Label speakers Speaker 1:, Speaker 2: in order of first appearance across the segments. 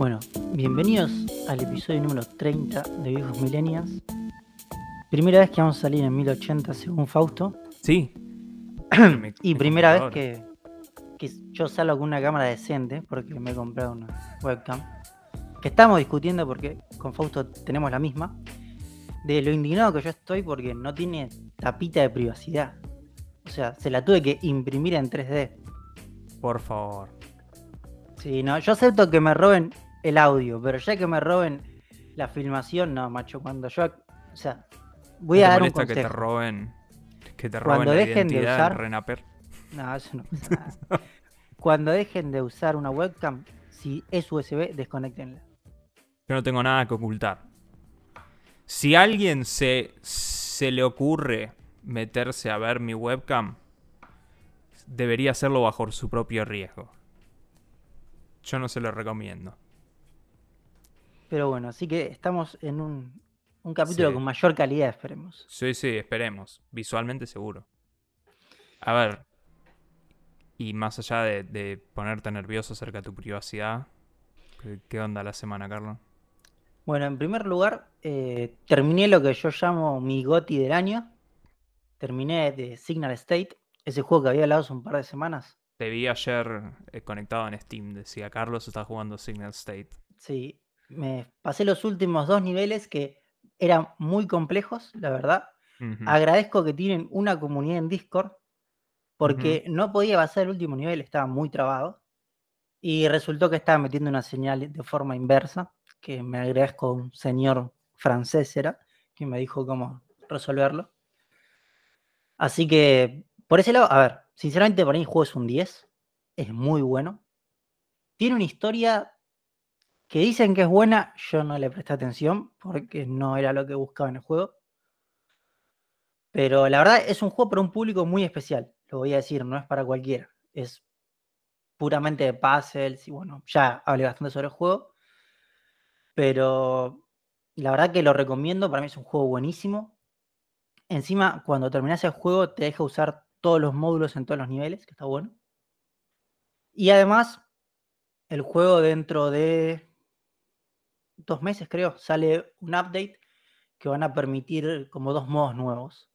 Speaker 1: Bueno, bienvenidos al episodio número 30 de Viejos Millennials. Primera vez que vamos a salir en 1080 según Fausto.
Speaker 2: Sí.
Speaker 1: Y primera vez que, que yo salgo con una cámara decente porque me he comprado una webcam. Que estamos discutiendo porque con Fausto tenemos la misma. De lo indignado que yo estoy porque no tiene tapita de privacidad. O sea, se la tuve que imprimir en 3D.
Speaker 2: Por favor.
Speaker 1: Sí, no, yo acepto que me roben el audio, pero ya que me roben la filmación, no, macho, cuando yo, o sea, voy
Speaker 2: ¿No
Speaker 1: a dar un
Speaker 2: molesta que te
Speaker 1: consejo.
Speaker 2: roben que te roben
Speaker 1: Cuando
Speaker 2: la
Speaker 1: dejen de usar-
Speaker 2: Renaper?
Speaker 1: No, eso no nada. Cuando dejen de usar una webcam, si es USB, desconectenla.
Speaker 2: Yo no tengo nada que ocultar. Si a alguien se, se le ocurre meterse a ver mi webcam, debería hacerlo bajo su propio riesgo. Yo no se lo recomiendo.
Speaker 1: Pero bueno, así que estamos en un, un capítulo
Speaker 2: Sí.
Speaker 1: con mayor calidad, esperemos.
Speaker 2: Sí, sí, esperemos. Visualmente seguro. A ver. Y más allá de, de ponerte nervioso acerca de tu privacidad, ¿qué, onda la semana, Carlos?
Speaker 1: Bueno, en primer lugar, eh, terminé lo que yo llamo mi GOTY del año. Terminé de Signal State, ese juego que había hablado hace un par de semanas.
Speaker 2: Te vi ayer eh, conectado en Steam, decía Carlos está jugando Signal State.
Speaker 1: Sí, me pasé los últimos dos niveles que eran muy complejos, la verdad. Agradezco que tienen una comunidad en Discord, porque no podía pasar el último nivel, estaba muy trabado. Y resultó que estaba metiendo una señal de forma inversa, que me agradezco a un señor francés, era, que me dijo cómo resolverlo. Así que, por ese lado, a ver, sinceramente para mí el juego es un 10, es muy bueno. Tiene una historia que dicen que es buena, yo no le presté atención, porque no era lo que buscaba en el juego. Pero la verdad es un juego para un público muy especial, lo voy a decir, no es para cualquiera. Es puramente de puzzles y bueno, ya hablé bastante sobre el juego. Pero la verdad que lo recomiendo, para mí es un juego buenísimo. Encima, cuando terminas el juego, te deja usar todos los módulos en todos los niveles, que está bueno. Y además, el juego dentro de dos meses, creo, sale un update que van a permitir como dos modos nuevos.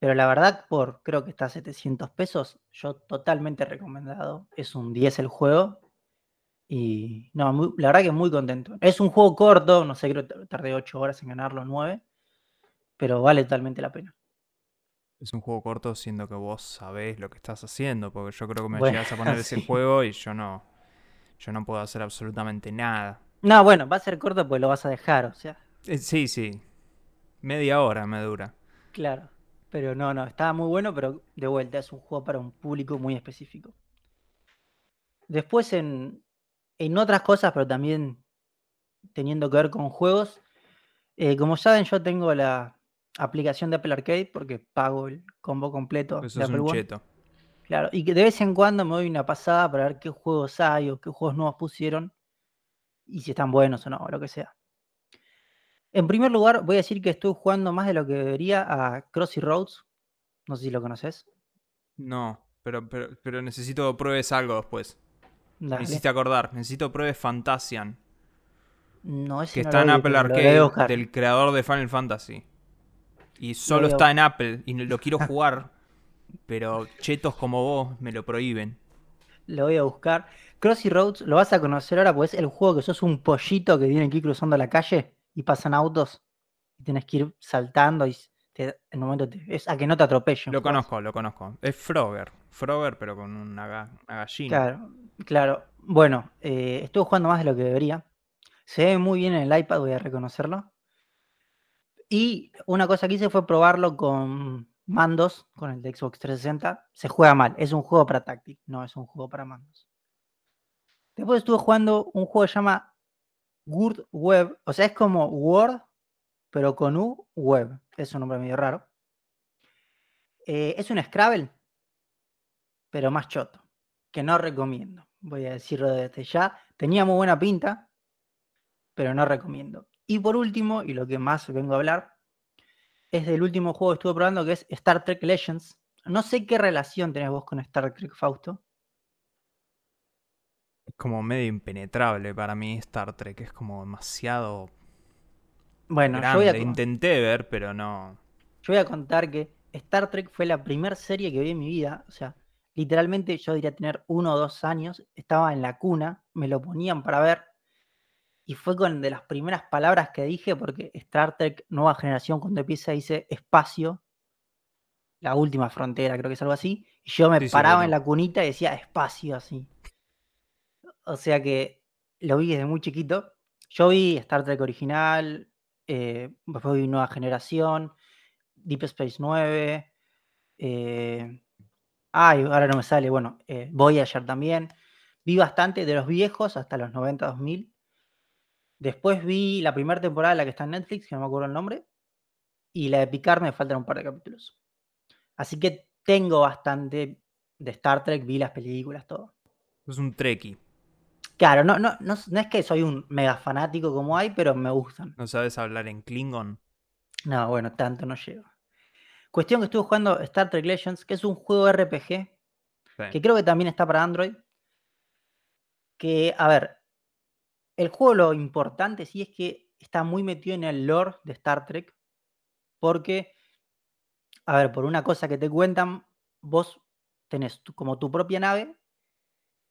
Speaker 1: Pero la verdad, por creo que está a 700 pesos, yo totalmente recomendado. Es un 10 el juego. Y no, la verdad que muy contento. Es un juego corto, no sé, creo que tardé 8 horas en ganarlo, 9. Pero vale totalmente la pena.
Speaker 2: Es un juego corto siendo que vos sabés lo que estás haciendo, porque yo creo que me
Speaker 1: Bueno,
Speaker 2: llegas a poner ese juego y yo no, yo no puedo hacer absolutamente nada.
Speaker 1: No, bueno, va a ser corto porque lo vas a dejar, o sea,
Speaker 2: Eh, sí, sí. Media hora me dura.
Speaker 1: claro. Pero no, no, estaba muy bueno, pero de vuelta, es un juego para un público muy específico. Después en, en otras cosas, pero también teniendo que ver con juegos, eh, como saben, yo tengo la aplicación de Apple Arcade porque pago el combo completo
Speaker 2: Eso
Speaker 1: de
Speaker 2: es un
Speaker 1: One.
Speaker 2: cheto.
Speaker 1: Claro, y que de vez en cuando me doy una pasada para ver qué juegos hay o qué juegos nuevos pusieron y si están buenos o no, o lo que sea. En primer lugar, voy a decir que estoy jugando más de lo que debería a Crossy Roads. No sé si lo conoces.
Speaker 2: No, pero, pero, pero necesito pruebes algo después. Me
Speaker 1: Dale.
Speaker 2: hiciste acordar. Necesito pruebes Fantasian,
Speaker 1: No, ese
Speaker 2: que
Speaker 1: no
Speaker 2: está en Apple Arcade del creador de Final Fantasy. Y solo está en Apple y no- lo quiero jugar, pero chetos como vos me lo prohíben.
Speaker 1: Lo voy a buscar. Crossy Roads lo vas a conocer ahora, pues es el juego que sos un pollito que tiene que ir cruzando la calle y pasan autos y tienes que ir saltando y te- en un momento te- es a que no te atropellen.
Speaker 2: Lo conozco, lo conozco. Es Frogger. Frogger, pero con una, ga- una gallina.
Speaker 1: Claro, claro. Bueno, eh, estuve jugando más de lo que debería. Se ve muy bien en el iPad, voy a reconocerlo. Y una cosa que hice fue probarlo con mandos, con el de Xbox 360. Se juega mal, es un juego para táctil, no es un juego para mandos. Después estuve jugando un juego que se llama Word Web, o sea, es como Word, pero con U Web. Es un nombre medio raro. Eh, es un Scrabble, pero más choto, que no recomiendo. Voy a decirlo desde ya. Tenía muy buena pinta, pero no recomiendo. Y por último, y lo que más vengo a hablar, es del último juego que estuve probando, que es Star Trek Legends, No sé qué relación tenés vos con Star Trek, Fausto.
Speaker 2: Es como medio impenetrable para mí Star Trek. Es como demasiado.
Speaker 1: Bueno,
Speaker 2: grande.
Speaker 1: yo voy, a,
Speaker 2: Intenté ver, pero no.
Speaker 1: yo voy a contar que Star Trek fue la primera serie que vi en mi vida. O sea, literalmente yo diría tener uno o dos años. Estaba en la cuna, me lo ponían para ver. Y fue con de las primeras palabras que dije, porque Star Trek Nueva Generación, cuando empieza, dice espacio, la última frontera, creo que es algo así. Y yo me
Speaker 2: Sí,
Speaker 1: paraba
Speaker 2: bueno.
Speaker 1: en la cunita y decía espacio así. O sea que lo vi desde muy chiquito. Yo vi Star Trek original, eh, después vi Nueva Generación, Deep Space 9. Eh, ay, ahora no me sale. Bueno, eh, Voyager también. Vi bastante de los viejos hasta los 90, 2000. Después vi la primera temporada, la que está en Netflix, que no me acuerdo el nombre. Y la de Picard me faltan un par de capítulos. Así que tengo bastante de Star Trek, vi las películas, todo.
Speaker 2: Es un Trekkie.
Speaker 1: Claro, no, no, no, no es que soy un mega fanático como hay, pero me gustan.
Speaker 2: ¿No sabes hablar en Klingon?
Speaker 1: No, bueno, tanto no llego. Cuestión que estuve jugando Star Trek Legends, que es un juego RPG,
Speaker 2: Sí.
Speaker 1: que creo que también está para Android. Que, a ver, el juego lo importante sí es que está muy metido en el lore de Star Trek, porque, a ver, por una cosa que te cuentan, vos tenés como tu propia nave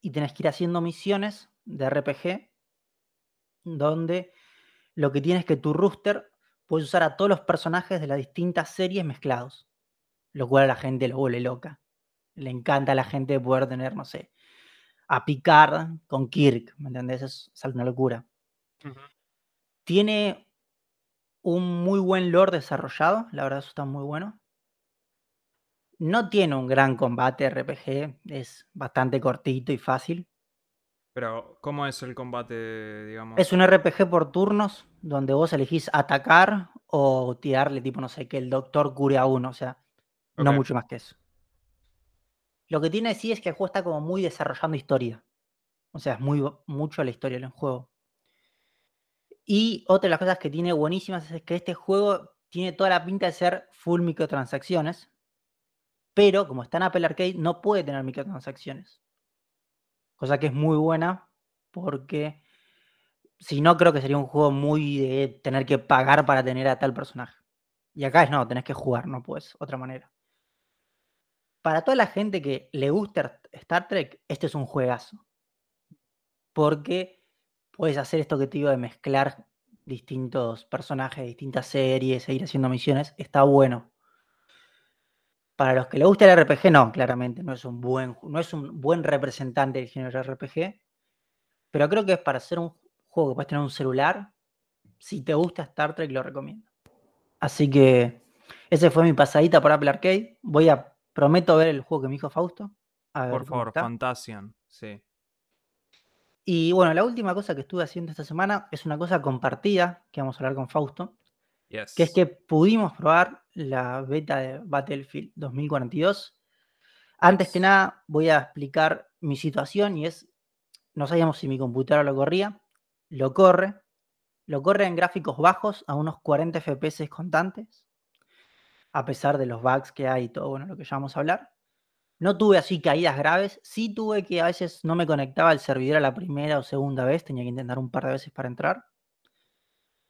Speaker 1: y tenés que ir haciendo misiones de RPG, donde lo que tienes es que tu rooster puedes usar a todos los personajes de las distintas series mezclados, lo cual a la gente lo vuelve loca. Le encanta a la gente poder tener, no sé, a Picard con Kirk, ¿me entendés? Es, es una locura. Tiene un muy buen lore desarrollado, la verdad eso está muy bueno. No tiene un gran combate RPG, es bastante cortito y fácil.
Speaker 2: Pero, ¿cómo es el combate, digamos?
Speaker 1: Es un RPG por turnos, donde vos elegís atacar o tirarle, tipo, no sé, que el doctor cure a uno, o sea, no mucho más que eso. Lo que tiene sí es que el juego está como muy desarrollando historia. O sea, es muy mucho la historia del juego. Y otra de las cosas que tiene buenísimas es que este juego tiene toda la pinta de ser full microtransacciones. Pero como está en Apple Arcade, no puede tener microtransacciones. Cosa que es muy buena porque si no, creo que sería un juego muy de tener que pagar para tener a tal personaje. Y acá es no, tenés que jugar, no puedes, otra manera. Para toda la gente que le gusta Star Trek, este es un juegazo. Porque puedes hacer esto que te digo de mezclar distintos personajes, distintas series, e ir haciendo misiones. Está bueno. Para los que le gusta el RPG, no, claramente, no es un buen, no es un buen representante del género RPG. Pero creo que es para hacer un juego que puedes tener en un celular. Si te gusta Star Trek, lo recomiendo. Así que ese fue mi pasadita por Apple Arcade. Voy a, prometo ver el juego que me dijo Fausto. A ver
Speaker 2: Por favor. Fantasian, sí.
Speaker 1: Y bueno, la última cosa que estuve haciendo esta semana es una cosa compartida que vamos a hablar con Fausto,
Speaker 2: Yes.
Speaker 1: que es que pudimos probar la beta de Battlefield 2042. Antes que nada, voy a explicar mi situación y es, no sabíamos si mi computadora lo corría, lo corre, lo corre en gráficos bajos a unos 40 FPS constantes, a pesar de los bugs que hay y todo, bueno, lo que ya vamos a hablar. No tuve así caídas graves, sí tuve que a veces no me conectaba al servidor a la primera o segunda vez, tenía que intentar un par de veces para entrar.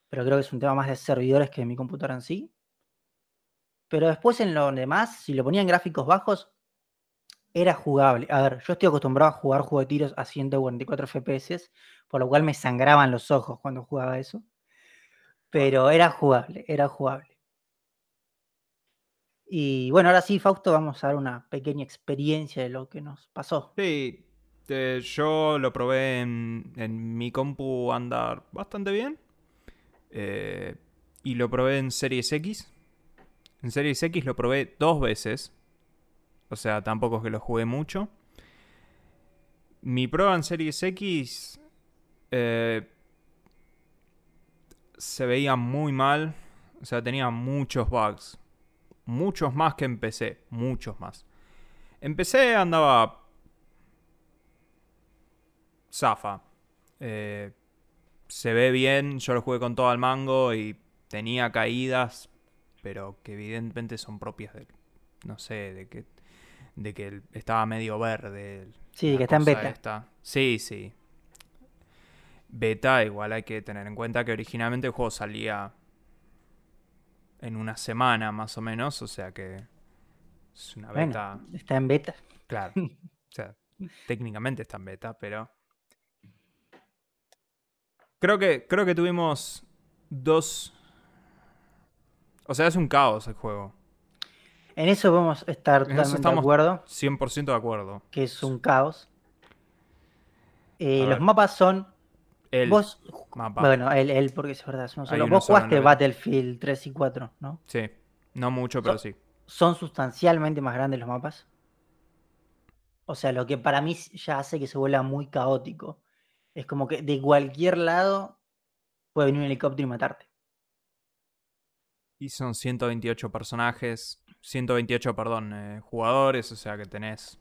Speaker 1: Pero creo que es un tema más de servidores que de mi computadora en sí. Pero después en lo demás, si lo ponía en gráficos bajos, era jugable. A ver, yo estoy acostumbrado a jugar juegos de tiros a 144 FPS, por lo cual me sangraban los ojos cuando jugaba eso. Pero era jugable, era jugable. Y bueno, ahora sí, Fausto, vamos a dar una pequeña experiencia de lo que nos pasó.
Speaker 2: Sí, eh, yo lo probé en, en mi compu andar bastante bien. Eh, y lo probé en Series X. En Series X lo probé dos veces. O sea, tampoco es que lo jugué mucho. Mi prueba en Series X eh, se veía muy mal. O sea, tenía muchos bugs. Muchos más que en PC. Muchos más. En PC andaba zafa. Eh, se ve bien, yo lo jugué con todo al mango y tenía caídas, pero que evidentemente son propias de, no sé, de que de que estaba medio verde.
Speaker 1: Sí, que está en beta.
Speaker 2: esta. Sí, sí. Beta, igual hay que tener en cuenta que originalmente el juego salía en una semana más o menos, o sea que es una
Speaker 1: Bueno.
Speaker 2: beta,
Speaker 1: Está en beta.
Speaker 2: claro. O sea, técnicamente está en beta, pero creo que creo que tuvimos dos o sea, es un caos el juego.
Speaker 1: En eso podemos estar
Speaker 2: En eso
Speaker 1: totalmente de acuerdo,
Speaker 2: 100% de acuerdo.
Speaker 1: que es un caos. Eh,
Speaker 2: A
Speaker 1: los
Speaker 2: ver.
Speaker 1: mapas son.
Speaker 2: El
Speaker 1: Vos.
Speaker 2: mapa.
Speaker 1: Bueno, él, él, porque es verdad,
Speaker 2: Hay
Speaker 1: solo. Vos jugaste. Battlefield 3 y 4, ¿no?
Speaker 2: Sí, no mucho, pero sí.
Speaker 1: Son sustancialmente más grandes los mapas. O sea, lo que para mí ya hace que se vuelva muy caótico. Es como que de cualquier lado puede venir un helicóptero y matarte.
Speaker 2: Y son 128 personajes, 128, perdón, eh, jugadores, o sea que tenés...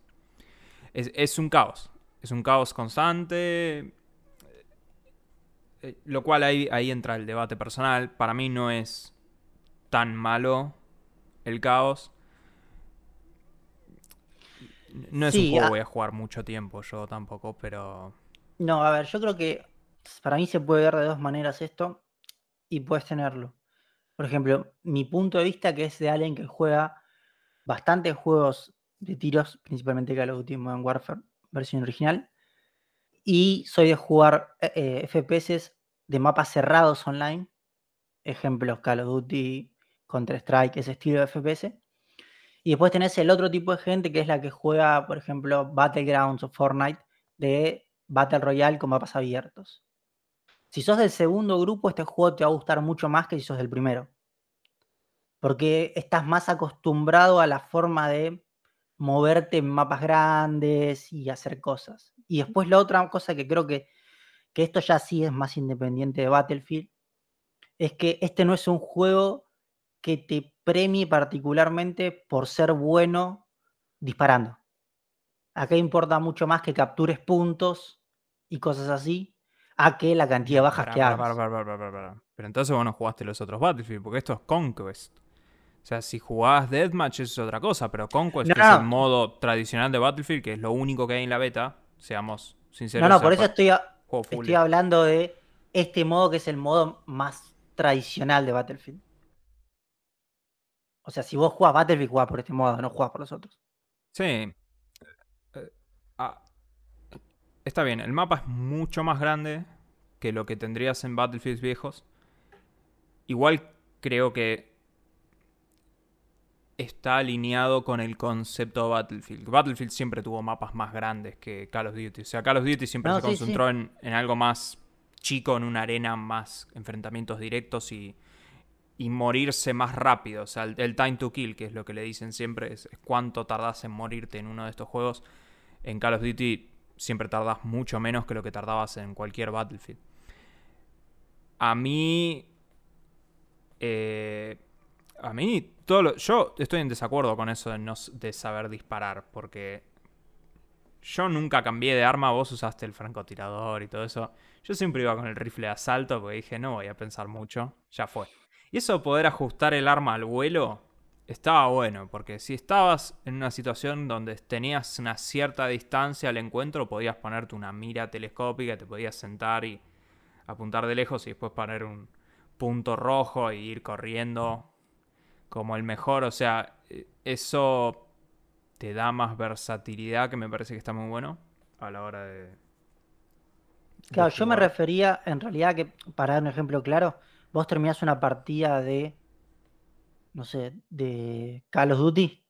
Speaker 2: Es, es un caos, es un caos constante, eh, lo cual ahí, ahí entra el debate personal. Para mí no es tan malo el caos. No es un juego
Speaker 1: a-
Speaker 2: que voy a jugar mucho tiempo yo tampoco, pero...
Speaker 1: No, a ver, yo creo que para mí se puede ver de dos maneras esto y puedes tenerlo. Por ejemplo, mi punto de vista, que es de alguien que juega bastantes juegos de tiros, principalmente Call of Duty Modern Warfare, versión original, y soy de jugar eh, FPS de mapas cerrados online, ejemplos Call of Duty, Counter-Strike, ese estilo de FPS. Y después tenés el otro tipo de gente que es la que juega, por ejemplo, Battlegrounds o Fortnite de Battle Royale con mapas abiertos. Si sos del segundo grupo, este juego te va a gustar mucho más que si sos del primero. Porque estás más acostumbrado a la forma de moverte en mapas grandes y hacer cosas. Y después la otra cosa que creo que, que esto ya sí es más independiente de Battlefield, es que este no es un juego que te premie particularmente por ser bueno disparando. Acá importa mucho más que captures puntos y cosas así, a que la cantidad de bajas que hagas.
Speaker 2: Pero entonces vos no jugaste los otros Battlefield, porque esto es Conquest. O sea, si jugabas Deathmatch eso es otra cosa, pero Conquest,
Speaker 1: No,
Speaker 2: que es el modo tradicional de Battlefield, que es lo único que hay en la beta, seamos sinceros.
Speaker 1: No, no, por eso estoy, a- estoy hablando de este modo que es el modo más tradicional de Battlefield. O sea, si vos jugás Battlefield, jugás por este modo, no jugás por los otros.
Speaker 2: Sí. Eh, ah, está bien, el mapa es mucho más grande que lo que tendrías en Battlefields viejos. Igual creo que está alineado con el concepto de Battlefield. Battlefield siempre tuvo mapas más grandes que Call of Duty. O sea, Call of Duty siempre
Speaker 1: No,
Speaker 2: se
Speaker 1: sí, sí.
Speaker 2: concentró En, en algo más chico, en una arena más enfrentamientos directos y, y morirse más rápido. O sea, el, el time to kill, que es lo que le dicen siempre, es, es cuánto tardás en morirte en uno de estos juegos. En Call of Duty siempre tardás mucho menos que lo que tardabas en cualquier Battlefield. A mí. eh, a mí. Yo estoy en desacuerdo con eso de, no, de saber disparar. Porque. Yo nunca cambié de arma. Vos usaste el francotirador y todo eso. Yo siempre iba con el rifle de asalto. Porque dije, no voy a pensar mucho. Ya fue. Y eso de poder ajustar el arma al vuelo. Estaba bueno, porque si estabas en una situación donde tenías una cierta distancia al encuentro, podías ponerte una mira telescópica, te podías sentar y apuntar de lejos y después poner un punto rojo y ir corriendo como el mejor. O sea, eh, eso te da más versatilidad que me parece que está muy bueno a la hora de... de
Speaker 1: Claro, yo me refería en realidad que, para dar un ejemplo claro, vos terminás una partida de, no sé, de Call of Duty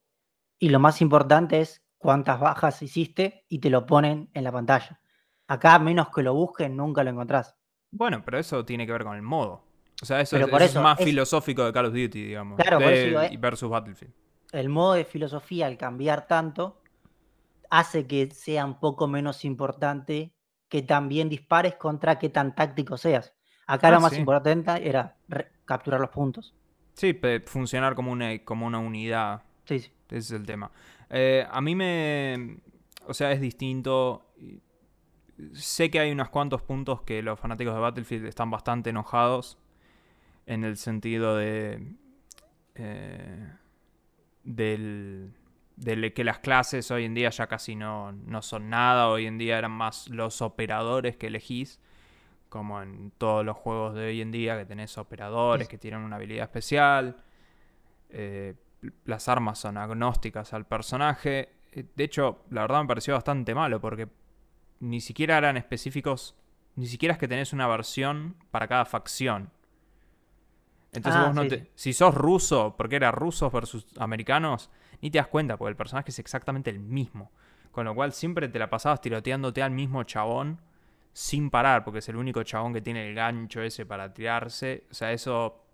Speaker 1: y lo más importante es cuántas bajas hiciste y te lo ponen en la pantalla. Acá, menos que lo busquen, nunca lo encontrás.
Speaker 2: Bueno, pero eso tiene que ver con el modo. O sea, eso,
Speaker 1: Pero
Speaker 2: es,
Speaker 1: por
Speaker 2: eso es más
Speaker 1: es-
Speaker 2: filosófico de Call of Duty, digamos.
Speaker 1: Claro, por eso digo, eh.
Speaker 2: versus Battlefield.
Speaker 1: El modo de filosofía, al cambiar tanto, hace que sea un poco menos importante que tan bien dispares contra que tan táctico seas. Acá
Speaker 2: Ah,
Speaker 1: lo más
Speaker 2: sí.
Speaker 1: importante era capturar los puntos.
Speaker 2: Sí, funcionar como una, como una unidad.
Speaker 1: Sí, sí.
Speaker 2: Ese es el tema. Eh, a mí me. O sea, es distinto. Sé que hay unos cuantos puntos que los fanáticos de Battlefield están bastante enojados. En el sentido de. eh, del. de que las clases hoy en día ya casi no, no son nada, hoy en día eran más los operadores que elegís, como en todos los juegos de hoy en día que tenés operadores que tienen una habilidad especial. Eh, las armas son agnósticas al personaje. Eh, de hecho, la verdad me pareció bastante malo porque ni siquiera eran específicos, ni siquiera es que tenés una versión para cada facción. Entonces
Speaker 1: Ah,
Speaker 2: vos no
Speaker 1: sí,
Speaker 2: te-. Si sos ruso, porque era rusos versus americanos, ni te das cuenta, porque el personaje es exactamente el mismo. Con lo cual siempre te la pasabas tiroteándote al mismo chabón sin parar, porque es el único chabón que tiene el gancho ese para tirarse. O sea, eso.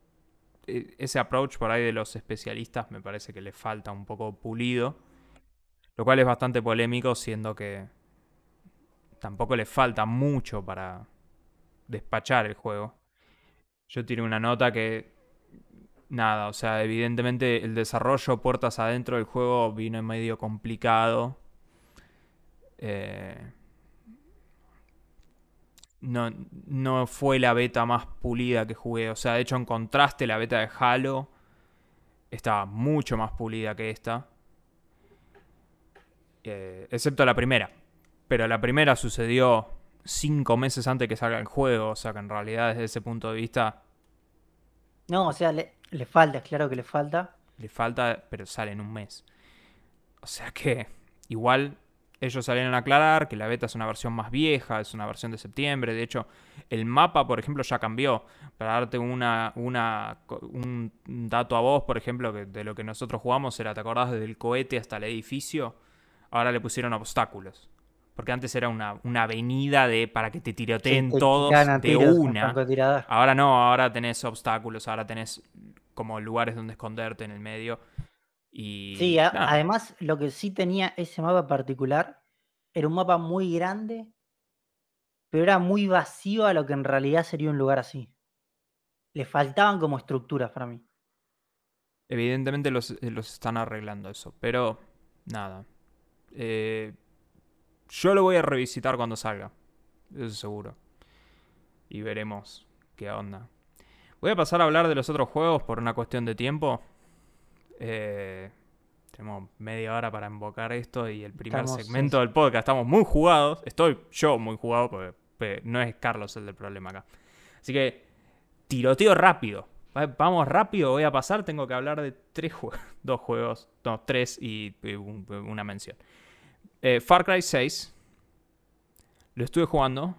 Speaker 2: e- Ese approach por ahí de los especialistas me parece que le falta un poco pulido. Lo cual es bastante polémico, siendo que tampoco le falta mucho para despachar el juego. Yo tiré una nota que. Nada, o sea, evidentemente el desarrollo puertas adentro del juego vino medio complicado. Eh, no, no fue la beta más pulida que jugué. O sea, de hecho, en contraste, la beta de Halo estaba mucho más pulida que esta. Eh, excepto la primera. Pero la primera sucedió cinco meses antes que salga el juego. O sea que en realidad, desde ese punto de vista,
Speaker 1: No, o sea, le, le falta, es claro que le falta.
Speaker 2: le falta, pero sale en un mes. O sea que, igual, ellos salieron a aclarar que la beta es una versión más vieja, es una versión de septiembre. De hecho, el mapa, por ejemplo, ya cambió. Para darte una, un dato a vos, por ejemplo, que de lo que nosotros jugamos era, ¿te acordás? Desde el cohete hasta el edificio. Ahora le pusieron obstáculos. Porque antes era una, una avenida de para que te tiroteen
Speaker 1: te
Speaker 2: todos de una. Ahora no, ahora tenés obstáculos, ahora tenés como lugares donde esconderte en el medio. Y
Speaker 1: Sí, a- además lo que sí tenía ese mapa particular era un mapa muy grande, pero era muy vacío a lo que en realidad sería un lugar así. Le faltaban como estructuras para mí.
Speaker 2: evidentemente los, eh, los están arreglando eso, pero nada. Eh, yo lo voy a revisitar cuando salga, eso seguro. Y veremos qué onda. Voy a pasar a hablar de los otros juegos por una cuestión de tiempo. Eh, tenemos media hora para invocar esto y el primer
Speaker 1: Estamos,
Speaker 2: segmento del podcast. Estamos muy jugados. Estoy yo muy jugado porque no es Carlos el del problema acá. Así que tiroteo rápido. Va- Vamos rápido, voy a pasar. Tengo que hablar de tres juegos. Dos juegos. No, tres y, y un- una mención. Eh, Far Cry 6. Lo estuve jugando.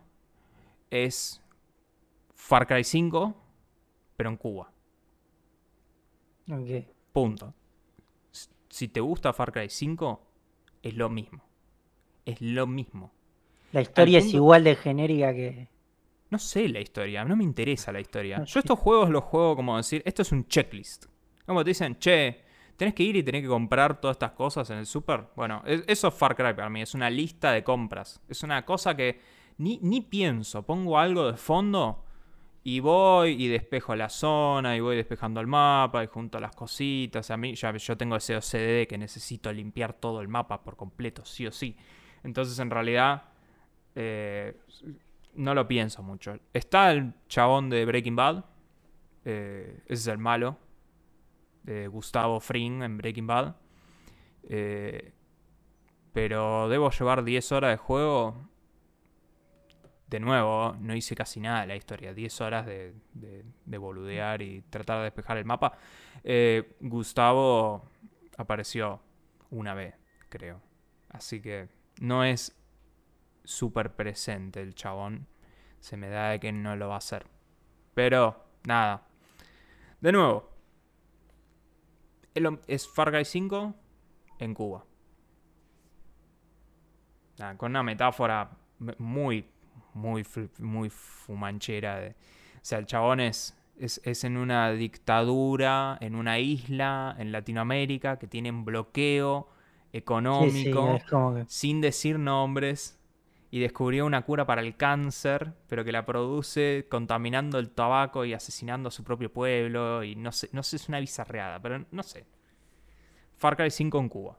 Speaker 2: Es Far Cry 5, pero en Cuba.
Speaker 1: Ok.
Speaker 2: Punto. Si te gusta Far Cry 5, es lo mismo. Es lo mismo.
Speaker 1: La historia es igual de genérica que.
Speaker 2: No sé la historia, no me interesa la historia. Yo estos juegos los juego como decir, esto es un checklist. Como te dicen, che, tenés que ir y tenés que comprar todas estas cosas en el super. Bueno, es- eso es Far Cry para mí, es una lista de compras. Es una cosa que ni, ni pienso, pongo algo de fondo y voy y despejo la zona y voy despejando el mapa y junto las cositas. A mí ya yo tengo ese OCD que necesito limpiar todo el mapa por completo, sí o sí. Entonces en realidad eh, no lo pienso mucho. Está el chabón de Breaking Bad. eh, ese es el malo. De Gustavo Fring en Breaking Bad. Eh, pero debo llevar 10 horas de juego. De nuevo, no hice casi nada de la historia. 10 horas de, de- de boludear y tratar de despejar el mapa. Eh, Gustavo apareció una vez, creo. Así que no es súper presente el chabón. Se me da de que no lo va a hacer. Pero, nada. De nuevo. Es Far Cry 5 en Cuba. Con una metáfora muy, muy, muy fumanchera. De, o sea, el chabón es, es, es en una dictadura, en una isla, en Latinoamérica, que tienen bloqueo
Speaker 1: Sí, sí,
Speaker 2: económico
Speaker 1: que.
Speaker 2: sin decir nombres y descubrió una cura para el cáncer, pero que la produce contaminando el tabaco y asesinando a su propio pueblo y no sé, no sé, es una bizarreada, pero no sé. Far Cry 5 en Cuba.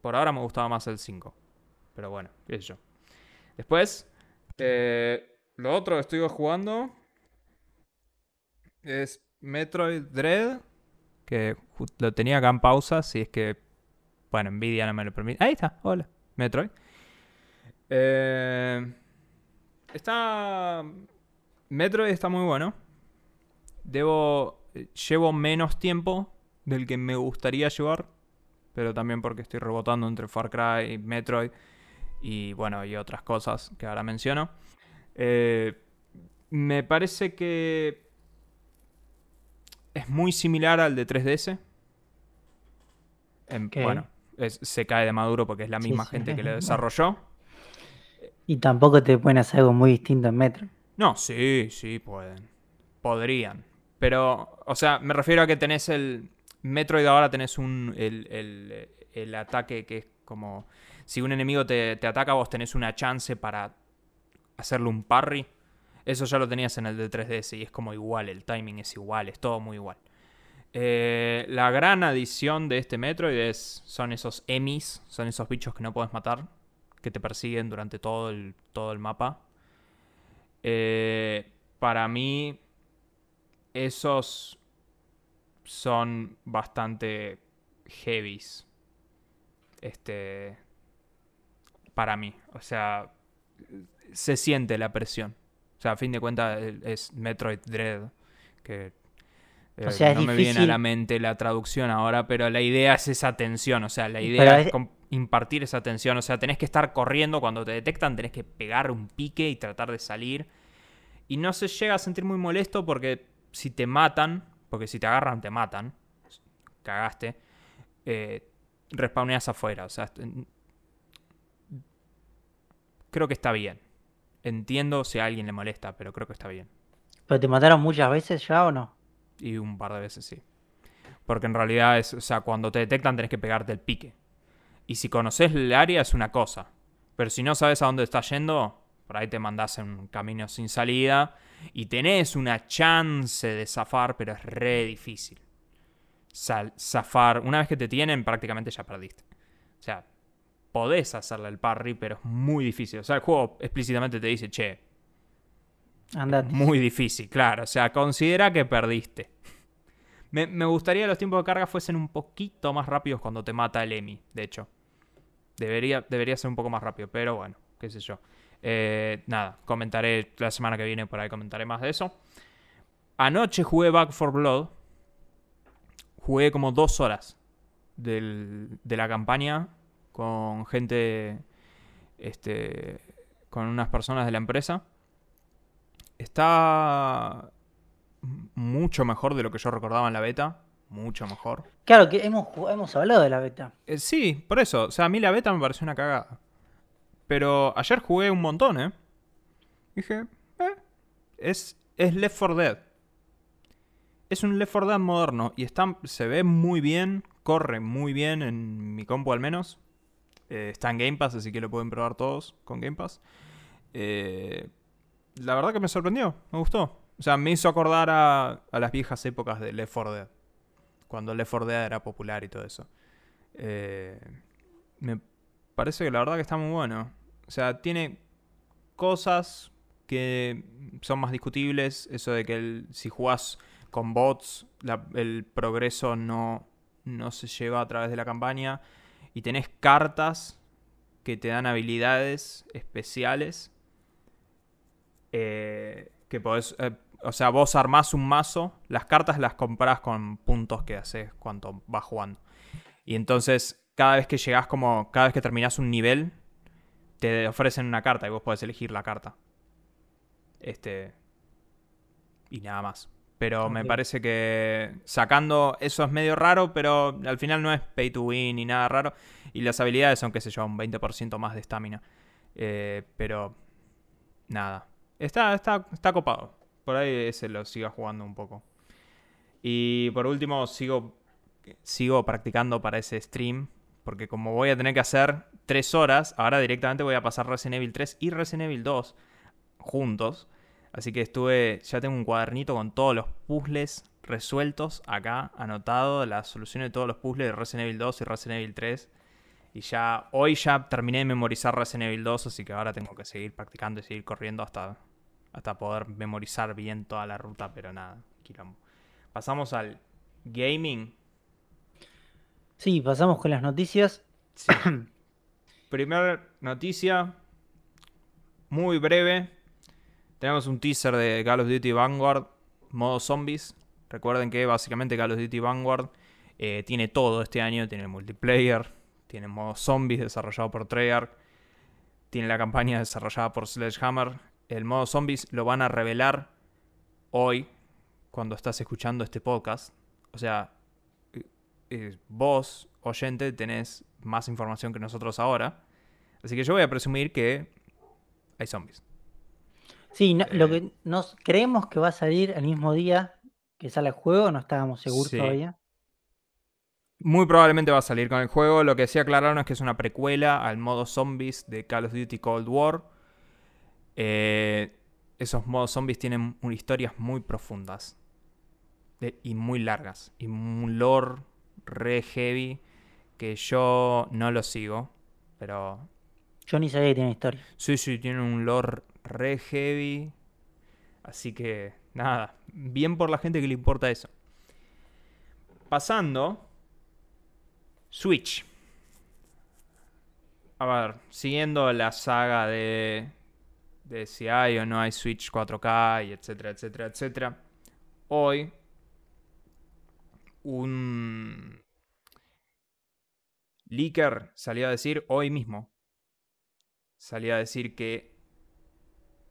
Speaker 2: Por ahora me gustaba más el 5. Pero bueno, qué yo. Después, eh, lo otro que estoy jugando es Metroid Dread, que lo tenía acá en pausa, si es que Bueno, Nvidia no me lo permite. Ahí está, hola, Metroid. Eh, está. Metroid está muy bueno. Debo. Llevo menos tiempo del que me gustaría llevar. Pero también porque estoy rebotando entre Far Cry y Metroid. Y bueno, y otras cosas que ahora menciono. Eh, me parece que es muy similar al de 3DS. En-
Speaker 1: Ok.
Speaker 2: Bueno, es- se cae de maduro porque es la misma
Speaker 1: sí.
Speaker 2: gente que lo desarrolló.
Speaker 1: Y tampoco te pueden hacer algo muy distinto en Metro.
Speaker 2: No, sí, sí, pueden. Podrían. Pero, o sea, me refiero a que tenés el. Metroid ahora tenés un. El, el- ataque que es como. Si un enemigo te, te ataca, vos tenés una chance para hacerle un parry. Eso ya lo tenías en el de 3DS y es como igual, el timing es igual, es todo muy igual. Eh, la gran adición de este Metroid es, son esos emis, son esos bichos que no puedes matar, que te persiguen durante todo el, todo el mapa. Eh, para mí, esos son bastante heavies. Este. Para mí. O sea. Se siente la presión. O sea, a fin de cuentas es Metroid Dread. Que. Eh,
Speaker 1: O sea, es
Speaker 2: no me viene a la mente la traducción ahora, pero la idea es esa tensión. O sea, la idea es
Speaker 1: es-
Speaker 2: com- impartir esa tensión. O sea, tenés que estar corriendo cuando te detectan, tenés que pegar un pique y tratar de salir. Y no se llega a sentir muy molesto porque si te matan, porque si te agarran te matan, cagaste, eh, respawneas afuera. O sea, creo que está bien. Entiendo si a alguien le molesta, pero creo que está bien.
Speaker 1: ¿Pero te mataron muchas veces ya o no?
Speaker 2: Y un par de veces sí. Porque en realidad es, o sea, cuando te detectan tenés que pegarte el pique. Y si conoces el área es una cosa. Pero si no sabes a dónde estás yendo, por ahí te mandás en un camino sin salida. Y tenés una chance de zafar, pero es re difícil. Sal- zafar. Una vez que te tienen, prácticamente ya perdiste. O sea, podés hacerle el parry, pero es muy difícil. O sea, el juego explícitamente te dice, che, Muy difícil, claro. O sea, considera que perdiste. Me, gustaría que los tiempos de carga fuesen un poquito más rápidos cuando te mata el Emi, de hecho. Debería, debería ser un poco más rápido, pero bueno, qué sé yo. Eh, nada, comentaré la semana que viene, por ahí comentaré más de eso. Anoche jugué Back for Blood. Jugué como dos horas de la campaña con gente, este, con unas personas de la empresa. Está mucho mejor de lo que yo recordaba en la beta. Mucho mejor.
Speaker 1: Claro que hemos, hemos hablado de la beta.
Speaker 2: Eh, sí, por eso. O sea, a mí la beta me pareció una cagada. Pero ayer jugué un montón, ¿eh? Dije, eh, es, es Left 4 Dead. Es un Left 4 Dead moderno y está, se ve muy bien, corre muy bien en mi compu al menos. Eh, está en Game Pass, así que lo pueden probar todos con Game Pass. Eh, la verdad que me sorprendió, me gustó. O sea, me hizo acordar a, a las viejas épocas de Left 4 Dead. Cuando Left 4 Dead era popular y todo eso. Eh, me parece que la verdad que está muy bueno. O sea, tiene cosas que son más discutibles. Eso de que si jugás con bots, el progreso no, no se lleva a través de la campaña. Y tenés cartas que te dan habilidades especiales. Eh, que podés. eh, o sea, vos armás un mazo. Las cartas las comprás con puntos que haces cuando vas jugando. Y entonces, cada vez que llegás como. Cada vez que terminás un nivel, te ofrecen una carta y vos podés elegir la carta. Este. Y nada más. Pero me parece que sacando eso es medio raro, pero al final no es pay to win ni nada raro. Y las habilidades son, qué sé yo, un 20% más de estamina. Eh, pero nada. Está, está, está copado. Por ahí ese lo siga jugando un poco. Y por último, sigo, sigo practicando para ese stream. Porque como voy a tener que hacer 3 horas, ahora directamente voy a pasar Resident Evil 3 y Resident Evil 2 juntos. Así que estuve, ya tengo un cuadernito con todos los puzzles resueltos acá, anotado, la solución de todos los puzzles de Resident Evil 2 y Resident Evil 3. Y ya, hoy ya terminé de memorizar Resident Evil 2, así que ahora tengo que seguir practicando y seguir corriendo hasta, hasta poder memorizar bien toda la ruta, pero nada, quilombo. Pasamos al gaming.
Speaker 1: Sí, pasamos con las noticias.
Speaker 2: Sí. Primera noticia, muy breve. Tenemos un teaser de Call of Duty Vanguard, modo zombies. Recuerden que básicamente Call of Duty Vanguard eh, tiene todo este año. Tiene multiplayer, tiene modo zombies desarrollado por Treyarch, tiene la campaña desarrollada por Sledgehammer. El modo zombies lo van a revelar hoy, cuando estás escuchando este podcast. O sea, eh, eh, vos, oyente, tenés más información que nosotros ahora. Así que yo voy a presumir que hay zombies.
Speaker 1: Sí, no- lo
Speaker 2: Eh.
Speaker 1: que nos creemos que va a salir el mismo día que sale el juego, no estábamos seguros
Speaker 2: Sí.
Speaker 1: todavía.
Speaker 2: Muy probablemente va a salir con el juego. Lo que sí aclararon es que es una precuela al modo zombies de Call of Duty Cold War. Eh, esos modos zombies tienen historias muy profundas de- y muy largas. Y un lore re heavy que yo no lo sigo. Pero
Speaker 1: Yo ni sabía que tenía historia.
Speaker 2: sí, sí, tienen un lore re heavy. Así que nada, bien por la gente que le importa eso. Pasando, Switch. A ver, siguiendo la saga de, de si hay o no hay Switch 4K y etcétera, etcétera, etcétera. Hoy, un leaker salió a decir, hoy mismo, salió a decir que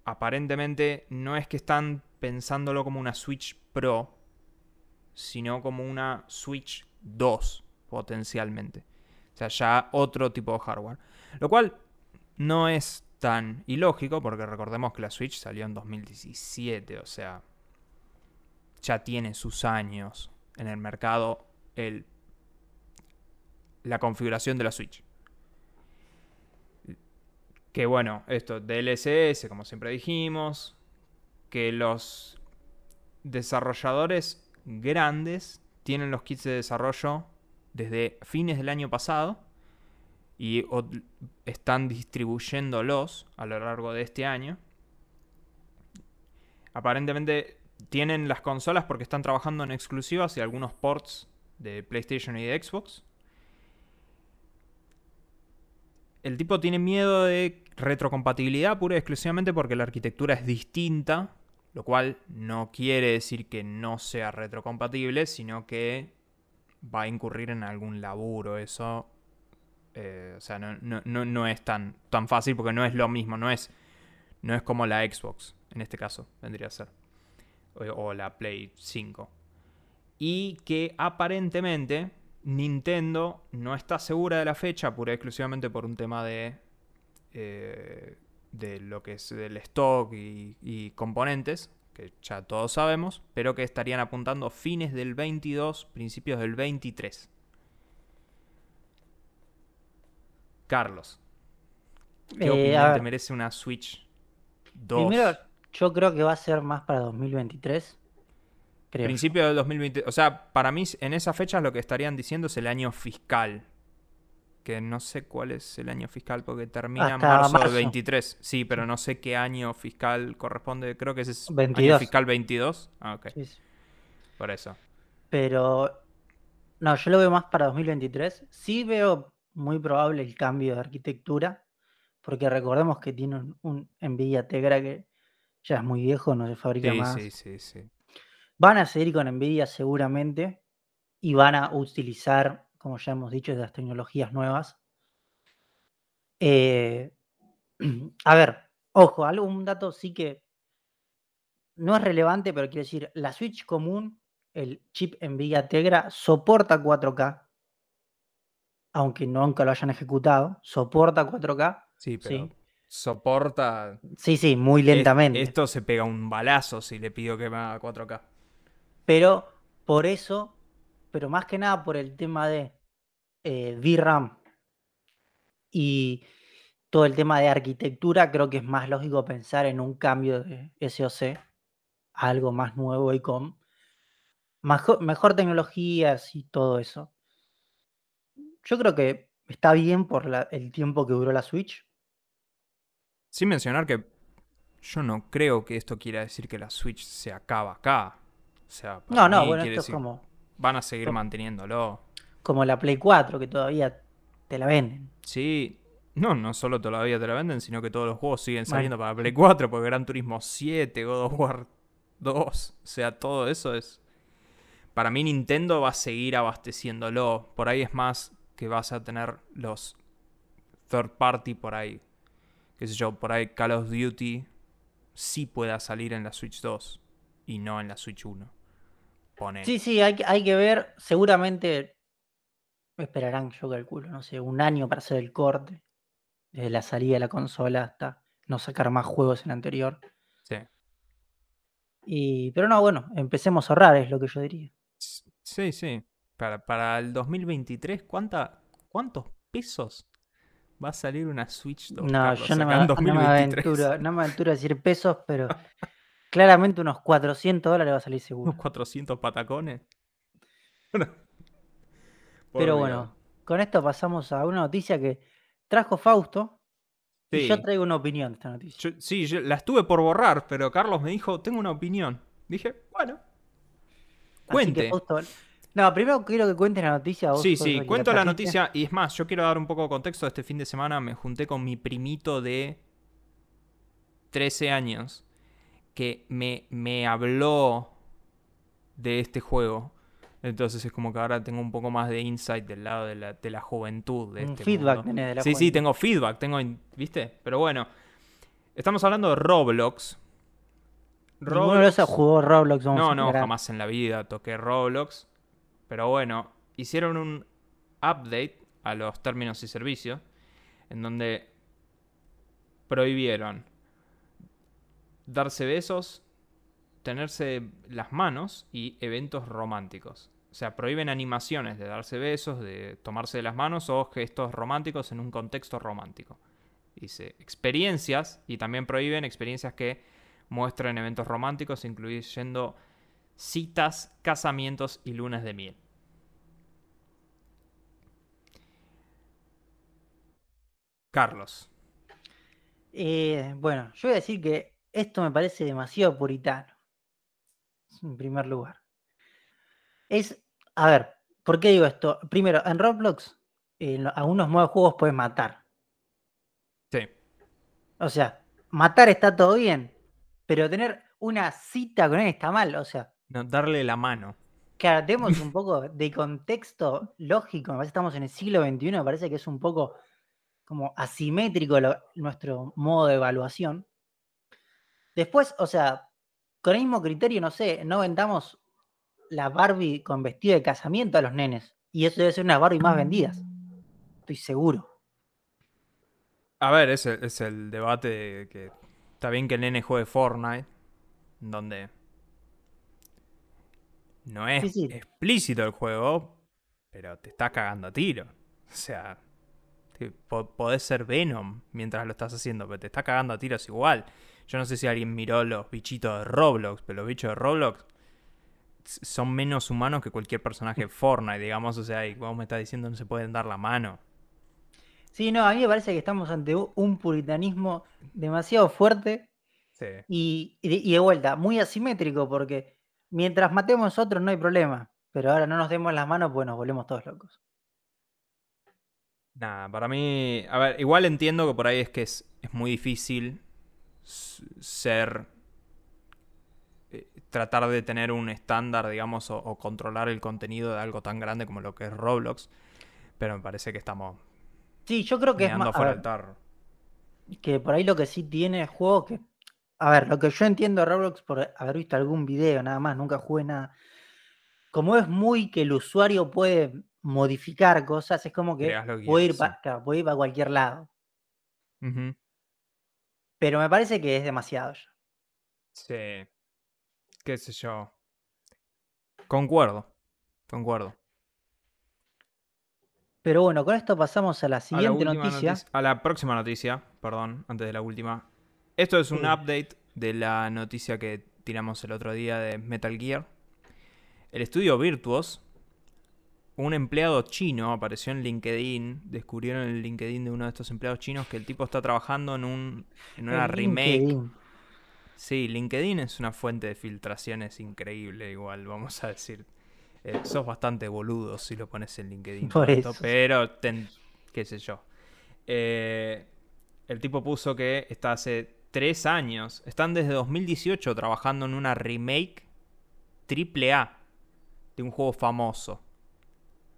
Speaker 2: aparentemente no es que están pensándolo como una Switch Pro, sino como una Switch 2 potencialmente. O sea, ya otro tipo de hardware. Lo cual no es tan ilógico porque recordemos que la Switch salió en 2017, o sea, ya tiene sus años en el mercado el, la configuración de la Switch. Que bueno, esto, DLSS, como siempre dijimos, que los desarrolladores grandes tienen los kits de desarrollo desde fines del año pasado y están distribuyéndolos a lo largo de este año. Aparentemente tienen las consolas porque están trabajando en exclusivas y algunos ports de PlayStation y de Xbox. El tipo tiene miedo de retrocompatibilidad pura y exclusivamente porque la arquitectura es distinta, lo cual no quiere decir que no sea retrocompatible, sino que va a incurrir en algún laburo. Eso, eh, o sea, no, no- no- no es tan, tan fácil porque no es lo mismo, no es, no es como la Xbox, en este caso, vendría a ser, o, la Play 5. Y que aparentemente Nintendo no está segura de la fecha, pura y exclusivamente por un tema de, eh, de lo que es del stock y, y componentes, que ya todos sabemos, pero que estarían apuntando fines del 22, principios del 23. Carlos, ¿qué
Speaker 1: Eh,
Speaker 2: opinión te merece una Switch 2?
Speaker 1: primero, yo creo que va a ser más para 2023. Creo.
Speaker 2: Principio del 2020. O sea, para mí en esas fechas lo que estarían diciendo es el año fiscal. Que no sé cuál es el año fiscal porque termina en
Speaker 1: Hasta
Speaker 2: marzo, del
Speaker 1: marzo.
Speaker 2: 23. Sí, pero no sé qué año fiscal corresponde. Creo que ese es año
Speaker 1: 22.
Speaker 2: fiscal 22. Ah, ok.
Speaker 1: Sí, sí.
Speaker 2: Por eso.
Speaker 1: Pero, no, yo lo veo más para 2023. Sí veo muy probable el cambio de arquitectura, porque recordemos que tiene un, un Nvidia Tegra que ya es muy viejo, no se fabrica
Speaker 2: Sí,
Speaker 1: más.
Speaker 2: sí, sí, sí.
Speaker 1: Van a seguir con Nvidia seguramente y van a utilizar, como ya hemos dicho, las tecnologías nuevas. Eh, a ver, ojo, algo, un dato sí que no es relevante, pero quiero decir, la Switch común, el chip Nvidia Tegra, soporta 4K, aunque nunca lo hayan ejecutado, soporta 4K.
Speaker 2: Sí, pero
Speaker 1: Sí,
Speaker 2: soporta.
Speaker 1: sí, sí, muy
Speaker 2: es-
Speaker 1: lentamente.
Speaker 2: esto se pega un balazo si le pido que me haga 4K.
Speaker 1: Pero por eso, pero más que nada por el tema de eh, VRAM y todo el tema de arquitectura, creo que es más lógico pensar en un cambio de SoC a algo más nuevo y con mejor tecnologías y todo eso. Yo creo que está bien por la- el tiempo que duró la Switch.
Speaker 2: Sin mencionar que yo no creo que esto quiera decir que la Switch se acaba acá. O sea, para
Speaker 1: No, no,
Speaker 2: mí
Speaker 1: bueno, esto es como...
Speaker 2: van a seguir
Speaker 1: como-
Speaker 2: manteniéndolo.
Speaker 1: como la Play 4, que todavía te la venden.
Speaker 2: Sí, no, no solo todavía te la venden, sino que todos los juegos siguen saliendo para Play 4, porque Gran Turismo 7, God of War 2, o sea, todo eso es... Para mí Nintendo va a seguir abasteciéndolo. Por ahí es más que vas a tener los third party por ahí. Qué sé yo, por ahí Call of Duty sí pueda salir en la Switch 2 y no en la Switch 1. Pone.
Speaker 1: Sí, sí, hay, hay que ver. Seguramente esperarán, yo calculo, no sé, un año para hacer el corte desde la salida de la consola hasta no sacar más juegos en la anterior.
Speaker 2: Sí.
Speaker 1: Y, pero no, bueno, empecemos a ahorrar, es lo que yo diría.
Speaker 2: Sí, sí. Para, para el 2023, ¿cuánta, ¿cuántos pesos va a salir una Switch 2?
Speaker 1: No,
Speaker 2: Carlos,
Speaker 1: yo no me, no me
Speaker 2: 2023?
Speaker 1: aventuro, no me aventuro a decir pesos, pero claramente unos 400 dólares va a salir seguro.
Speaker 2: ¿Unos 400 patacones?
Speaker 1: Pero bueno, con esto pasamos a una noticia que trajo Fausto. Y yo
Speaker 2: Sí.
Speaker 1: traigo una opinión de esta noticia.
Speaker 2: Yo- sí, yo la estuve por borrar, pero Carlos me dijo, tengo una opinión. Dije, bueno,
Speaker 1: Así que
Speaker 2: cuente.
Speaker 1: Fausto. No, primero quiero que cuentes la noticia. vos
Speaker 2: Sí, sí, cuento la noticia y es más, yo quiero dar un poco de contexto. Este fin de semana me junté con mi primito de 13 años que me, me habló de este juego. Entonces es como que ahora tengo un poco más de insight del lado de la, de la juventud. De este
Speaker 1: feedback
Speaker 2: mundo.
Speaker 1: tenés de la
Speaker 2: Sí, sí, tengo feedback, tengo, ¿viste? Pero bueno, estamos hablando de Roblox.
Speaker 1: Ninguno de esos jugó Roblox. Vamos
Speaker 2: No, no, jamás en la vida toqué Roblox. Pero bueno, hicieron un update a los términos y servicios en donde prohibieron darse besos, tenerse las manos y eventos románticos. O sea, prohíben animaciones de darse besos, de tomarse de las manos o gestos románticos en un contexto romántico. Dice experiencias y también prohíben experiencias que muestren eventos románticos, incluyendo citas, casamientos y lunas de miel. Carlos.
Speaker 1: Eh, bueno, yo voy a decir que esto me parece demasiado puritano. En primer lugar. Es, a ver, ¿por qué digo esto? Primero, en Roblox, en lo- algunos modos de juegos puedes matar.
Speaker 2: Sí.
Speaker 1: O sea, matar está todo bien, pero tener una cita con él está mal. O sea,
Speaker 2: No, darle la mano.
Speaker 1: claro, demos un poco de contexto lógico. Me parece que estamos en el siglo XXI, me parece que es un poco como asimétrico lo- nuestro modo de evaluación. Después, o sea, con el mismo criterio, no sé, no vendamos la Barbie con vestido de casamiento a los nenes. Y eso debe ser una Barbie más vendidas. Estoy seguro.
Speaker 2: A ver, es el, es el debate de que está bien que el nene juegue Fortnite, donde no es
Speaker 1: Sí, sí.
Speaker 2: explícito el juego, pero te está cagando a tiro. O sea, po- podés ser Venom mientras lo estás haciendo, pero te está cagando a tiros igual. Yo no sé si alguien miró los bichitos de Roblox, pero los bichos de Roblox son menos humanos que cualquier personaje de Fortnite, digamos. O sea, y vos me estás diciendo no se pueden dar la mano.
Speaker 1: Sí, no, a mí me parece que estamos ante un puritanismo demasiado fuerte
Speaker 2: Sí.
Speaker 1: y, y de, y de vuelta, muy asimétrico, porque mientras matemos a otros no hay problema. Pero ahora no nos demos las manos, pues nos volvemos todos locos.
Speaker 2: Nada, para mí. A ver, igual entiendo que por ahí es que es, es muy difícil ser. eh, tratar de tener un estándar, digamos, o, o controlar el contenido de algo tan grande como lo que es Roblox. Pero me parece que estamos
Speaker 1: Sí, yo creo que es más.
Speaker 2: fuera
Speaker 1: ver,
Speaker 2: del tarro.
Speaker 1: que por ahí lo que sí tiene es juego que. A ver, lo que yo entiendo de Roblox por haber visto algún video nada más, nunca jugué nada. Como es muy que el usuario puede modificar cosas, es como que puede ir,
Speaker 2: quieras,
Speaker 1: para puede ir para cualquier lado. Pero me parece que es demasiado ya.
Speaker 2: Sí. Qué sé yo. Concuerdo. Concuerdo.
Speaker 1: Pero bueno, con esto pasamos a la
Speaker 2: A la
Speaker 1: siguiente noticia.
Speaker 2: noticia- A la próxima noticia, perdón, antes de la última. Esto es un
Speaker 1: Sí.
Speaker 2: update de la noticia que tiramos el otro día de Metal Gear. El estudio Virtuos, un empleado chino apareció en LinkedIn. Descubrieron en el LinkedIn de uno de estos empleados chinos que el tipo está trabajando en, un, en una remake.
Speaker 1: LinkedIn.
Speaker 2: Sí, LinkedIn es una fuente de filtraciones increíble, igual, vamos a decir. Eh, sos bastante boludo si lo pones en LinkedIn.
Speaker 1: Por
Speaker 2: esto,
Speaker 1: eso.
Speaker 2: pero, ten- qué sé yo. Eh, el tipo puso que está hace tres años, están desde 2018 trabajando en una remake triple A de un juego famoso.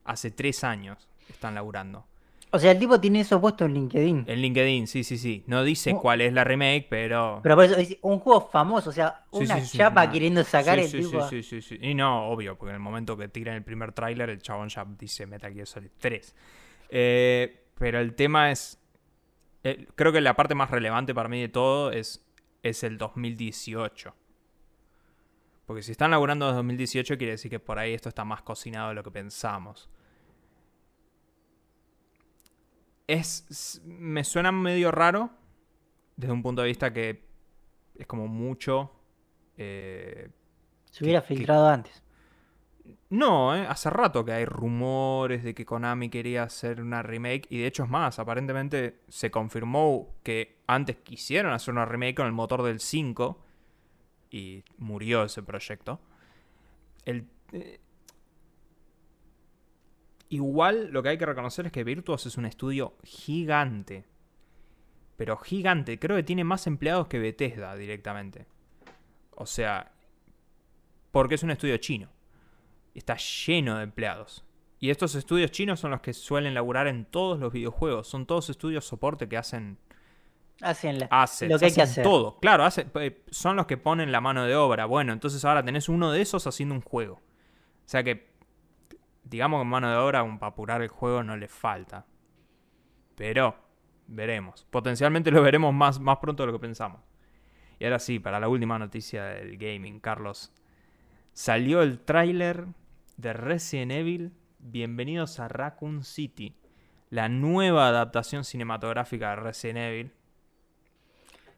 Speaker 2: Hace tres años están laburando.
Speaker 1: O sea, el tipo tiene eso puesto en LinkedIn.
Speaker 2: En LinkedIn, sí, sí, sí. No dice
Speaker 1: Oh.
Speaker 2: cuál es la remake, pero...
Speaker 1: Pero por eso dice, un juego famoso, o sea, una
Speaker 2: sí, sí,
Speaker 1: chapa queriendo sacar el
Speaker 2: sí,
Speaker 1: tipo.
Speaker 2: Sí, sí, sí, sí. Y no, obvio, porque en el momento que tiran el primer tráiler, el chabón ya dice Metal Gear Solid 3. Eh, pero el tema es... eh, creo que la parte más relevante para mí de todo es, es el 2018. Porque si están laburando desde 2018, quiere decir que por ahí esto está más cocinado de lo que pensamos. Es, me suena medio raro desde un punto de vista que es como mucho... eh,
Speaker 1: Se hubiera
Speaker 2: que- que-
Speaker 1: filtrado antes.
Speaker 2: no, ¿eh? hace rato que hay rumores de que Konami quería hacer una remake y de hecho es más, aparentemente se confirmó que antes quisieron hacer una remake con el motor del 5 y murió ese proyecto. El, eh, Igual lo que hay que reconocer es que Virtuos es un estudio gigante. Pero gigante, creo que tiene más empleados que Bethesda directamente. O sea, porque es un estudio chino. Está lleno de empleados. Y estos estudios chinos son los que suelen laburar en todos los videojuegos. Son todos estudios soporte que hacen
Speaker 1: Hacen la- lo que hay que
Speaker 2: hacen
Speaker 1: hacer.
Speaker 2: todo. Claro, eh, son los que ponen la mano de obra. Bueno, entonces ahora tenés uno de esos haciendo un juego. O sea que, digamos que mano de obra un- para apurar el juego no le falta. Pero, veremos. Potencialmente lo veremos más, más pronto de lo que pensamos. Y ahora sí, para la última noticia del gaming, Carlos. Salió el tráiler de Resident Evil. Bienvenidos a Raccoon City. La nueva adaptación cinematográfica de Resident Evil.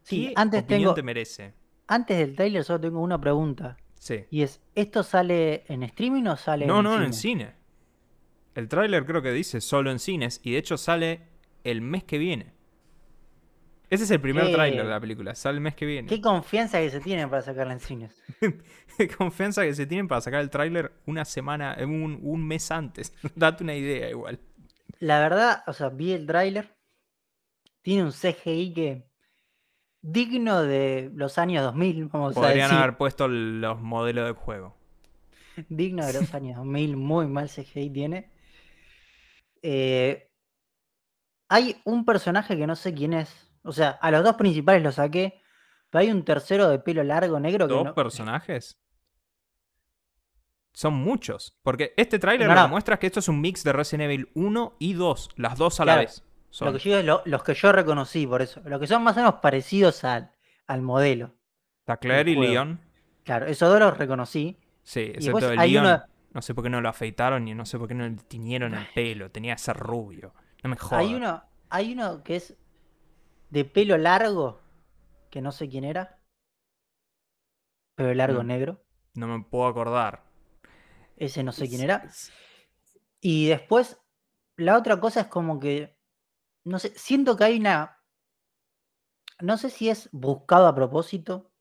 Speaker 1: Sí,
Speaker 2: ¿Qué
Speaker 1: antes
Speaker 2: opinión
Speaker 1: tengo,
Speaker 2: te merece?
Speaker 1: antes del trailer solo tengo una pregunta.
Speaker 2: Sí.
Speaker 1: Y es, ¿esto sale en streaming o sale
Speaker 2: No,
Speaker 1: en
Speaker 2: no,
Speaker 1: cine?
Speaker 2: en cine. El tráiler creo que dice solo en cines y de hecho sale el mes que viene. Ese es el primer
Speaker 1: Qué-
Speaker 2: tráiler de la película, sale el mes que viene.
Speaker 1: Qué confianza que se tienen para sacarla en cines.
Speaker 2: Qué confianza que se tienen para sacar el tráiler una semana, eh, un, un mes antes. Date una idea igual.
Speaker 1: La verdad, o sea, vi el tráiler. Tiene un CGI que digno de los años 2000, vamos a
Speaker 2: Podrían
Speaker 1: decir.
Speaker 2: haber puesto los modelos del juego.
Speaker 1: Digno de los años 2000, muy mal CGI tiene. Eh, hay un personaje que no sé quién es. O sea, a los dos principales los saqué. Pero hay un tercero de pelo largo negro que
Speaker 2: ¿Dos
Speaker 1: no-
Speaker 2: personajes? Son muchos. Porque este tráiler
Speaker 1: No,
Speaker 2: muestra es que esto es un mix de Resident Evil 1 y 2. Las dos a la vez. Son.
Speaker 1: Lo que yo digo es lo- los que yo reconocí, por eso. Los que son más o menos parecidos al, al modelo.
Speaker 2: Está Claire y
Speaker 1: juego.
Speaker 2: Leon.
Speaker 1: Claro, esos dos los reconocí.
Speaker 2: Sí, excepto el Leon.
Speaker 1: uno-
Speaker 2: No sé por qué no lo afeitaron y no sé por qué no le tiñeron el pelo. Tenía que ser rubio. No me jodas.
Speaker 1: Hay uno, hay uno que es de pelo largo, que no sé quién era. Pelo largo
Speaker 2: Mm.
Speaker 1: negro.
Speaker 2: No me puedo acordar.
Speaker 1: Ese no sé quién era. Y después, la otra cosa es como que, no sé, siento que hay una, no sé si es buscado a propósito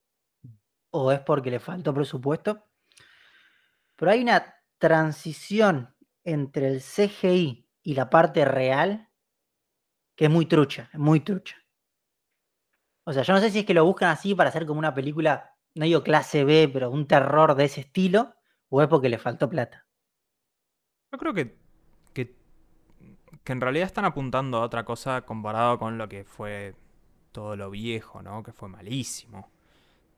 Speaker 1: o es porque le faltó presupuesto, pero hay una transición entre el CGI y la parte real que es muy trucha, muy trucha. O sea, yo no sé si es que lo buscan así para hacer como una película, no digo clase B, pero un terror de ese estilo, o es porque le faltó plata.
Speaker 2: Yo creo que, que en realidad están apuntando a otra cosa comparado con lo que fue todo lo viejo, ¿no? Que fue malísimo.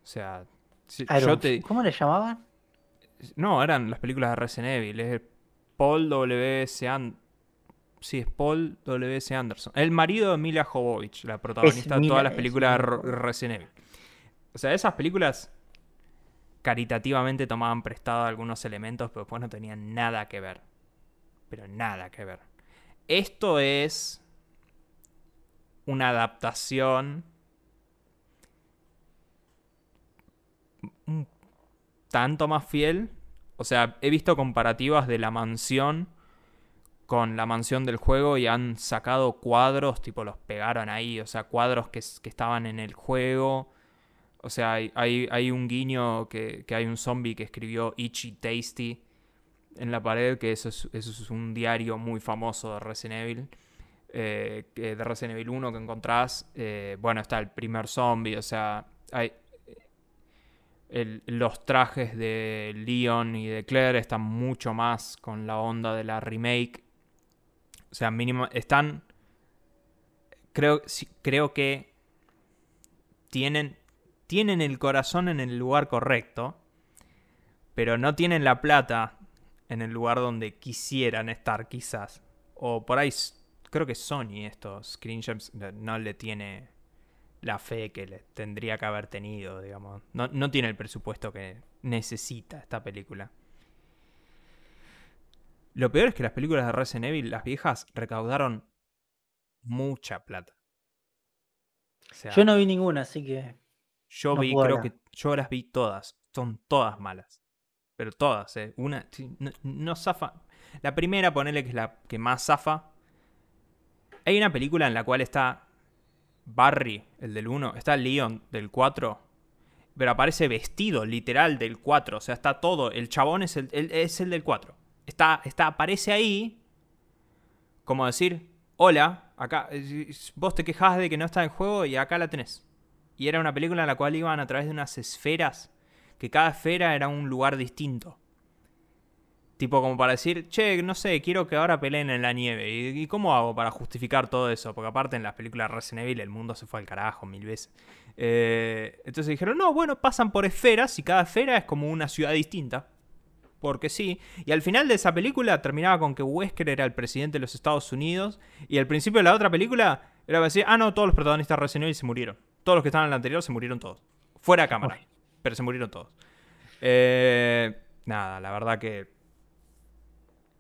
Speaker 2: O sea, si- yo
Speaker 1: Iron-
Speaker 2: te...
Speaker 1: ¿Cómo le llamaban?
Speaker 2: No, eran las películas de Resident Evil. Es Paul W.S. Anderson. Sí, es Paul W.S. Anderson. El marido de Mila Jovovich, la protagonista de todas las películas de. Resident Evil. O sea, esas películas caritativamente tomaban prestado algunos elementos, pero después no tenían nada que ver. Pero nada que ver. Esto es una adaptación un tanto más fiel. O sea, he visto comparativas de la mansión con la mansión del juego y han sacado cuadros, tipo los pegaron ahí, o sea, cuadros que, estaban en el juego. O sea, hay un guiño que, que hay un zombie que escribió Itchy Tasty en la pared, que eso es, eso es un diario muy famoso de Resident Evil. eh, de Resident Evil 1 que encontrás. eh, bueno, está el primer zombie, o sea, hay, los trajes de Leon y de Claire están mucho más con la onda de la remake. O sea, mínimo, están... Creo, creo que tienen, tienen el corazón en el lugar correcto, pero no tienen la plata en el lugar donde quisieran estar quizás. O por ahí, creo que Sony estos Screen Gems no- le tiene la fe que le tendría que haber tenido, digamos. No, no tiene el presupuesto que necesita esta película. Lo peor es que las películas de Resident Evil, las viejas, recaudaron mucha plata. O sea,
Speaker 1: Yo no vi ninguna, así que.
Speaker 2: yo
Speaker 1: no
Speaker 2: vi, creo
Speaker 1: hablar.
Speaker 2: que yo las vi todas. Son todas malas. Pero todas, ¿eh? Una, no, zafa. La primera, ponele que es la que más zafa. Hay una película en la cual está Barry, el del 1, está Leon del 4, pero aparece vestido, literal, del 4. O sea, está todo. El chabón es el, el- es el del 4. Está, está, aparece ahí, como decir, hola, acá, eh, vos te quejas de que no está en juego y acá la tenés. Y era una película en la cual iban a través de unas esferas, que cada esfera era un lugar distinto. Tipo como para decir, che, no sé, quiero que ahora peleen en la nieve. ¿Y, cómo hago para justificar todo eso? Porque aparte en las películas de Resident Evil el mundo se fue al carajo mil veces. Eh, entonces dijeron, no, bueno, pasan por esferas y cada esfera es como una ciudad distinta. Porque sí. Y al final de esa película terminaba con que Wesker era el presidente de los Estados Unidos. Y al principio de la otra película era decir, ah, no, todos los protagonistas de Resident Evil se murieron. Todos los que estaban en la anterior se murieron todos. Fuera cámara. Pero se murieron todos. Eh, nada, la verdad que.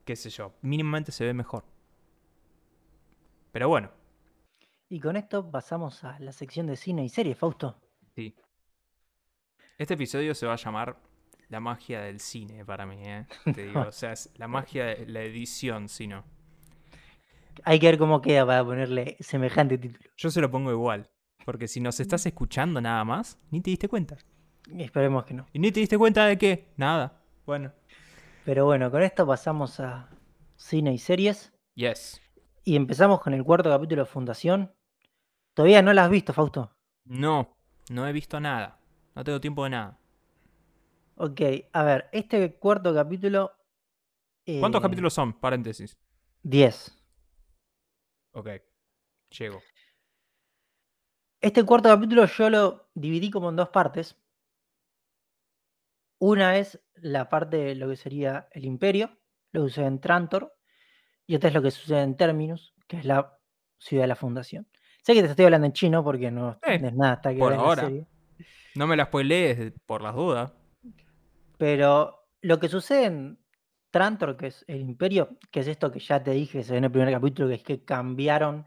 Speaker 2: qué sé yo. Mínimamente se ve mejor. Pero bueno,
Speaker 1: Y con esto pasamos a la sección de cine y series, Fausto.
Speaker 2: sí. Este episodio se va a llamar La magia del cine para mí, ¿eh? Te digo, o sea, es la magia de la edición, si no.
Speaker 1: Hay que ver cómo queda para ponerle semejante título.
Speaker 2: Yo se lo pongo igual. Porque si nos estás escuchando nada más, ni te diste cuenta.
Speaker 1: Esperemos que no.
Speaker 2: ¿Y ni te diste cuenta de qué? Nada. Bueno.
Speaker 1: Pero bueno, con esto pasamos a cine y series.
Speaker 2: Yes.
Speaker 1: Y empezamos con el cuarto capítulo de Fundación. Todavía no la has visto, Fausto.
Speaker 2: No, no he visto nada. No tengo tiempo de nada.
Speaker 1: Ok, a ver, este cuarto capítulo.
Speaker 2: ¿Cuántos
Speaker 1: eh,
Speaker 2: capítulos son? Paréntesis.
Speaker 1: 10.
Speaker 2: Ok. Llego.
Speaker 1: Este cuarto capítulo yo lo dividí como en dos partes. Una es la parte de lo que sería el imperio, lo que sucede en Trantor, y otra es lo que sucede en Terminus, que es la ciudad de la fundación. Sé que te estoy hablando en chino porque no
Speaker 2: Eh,
Speaker 1: es nada hasta que
Speaker 2: por
Speaker 1: la
Speaker 2: ahora.
Speaker 1: serie.
Speaker 2: No me la spoilees por las dudas.
Speaker 1: Pero lo que sucede en Trantor, que es el imperio, que es esto que ya te dije, se ve en el primer capítulo, que es que cambiaron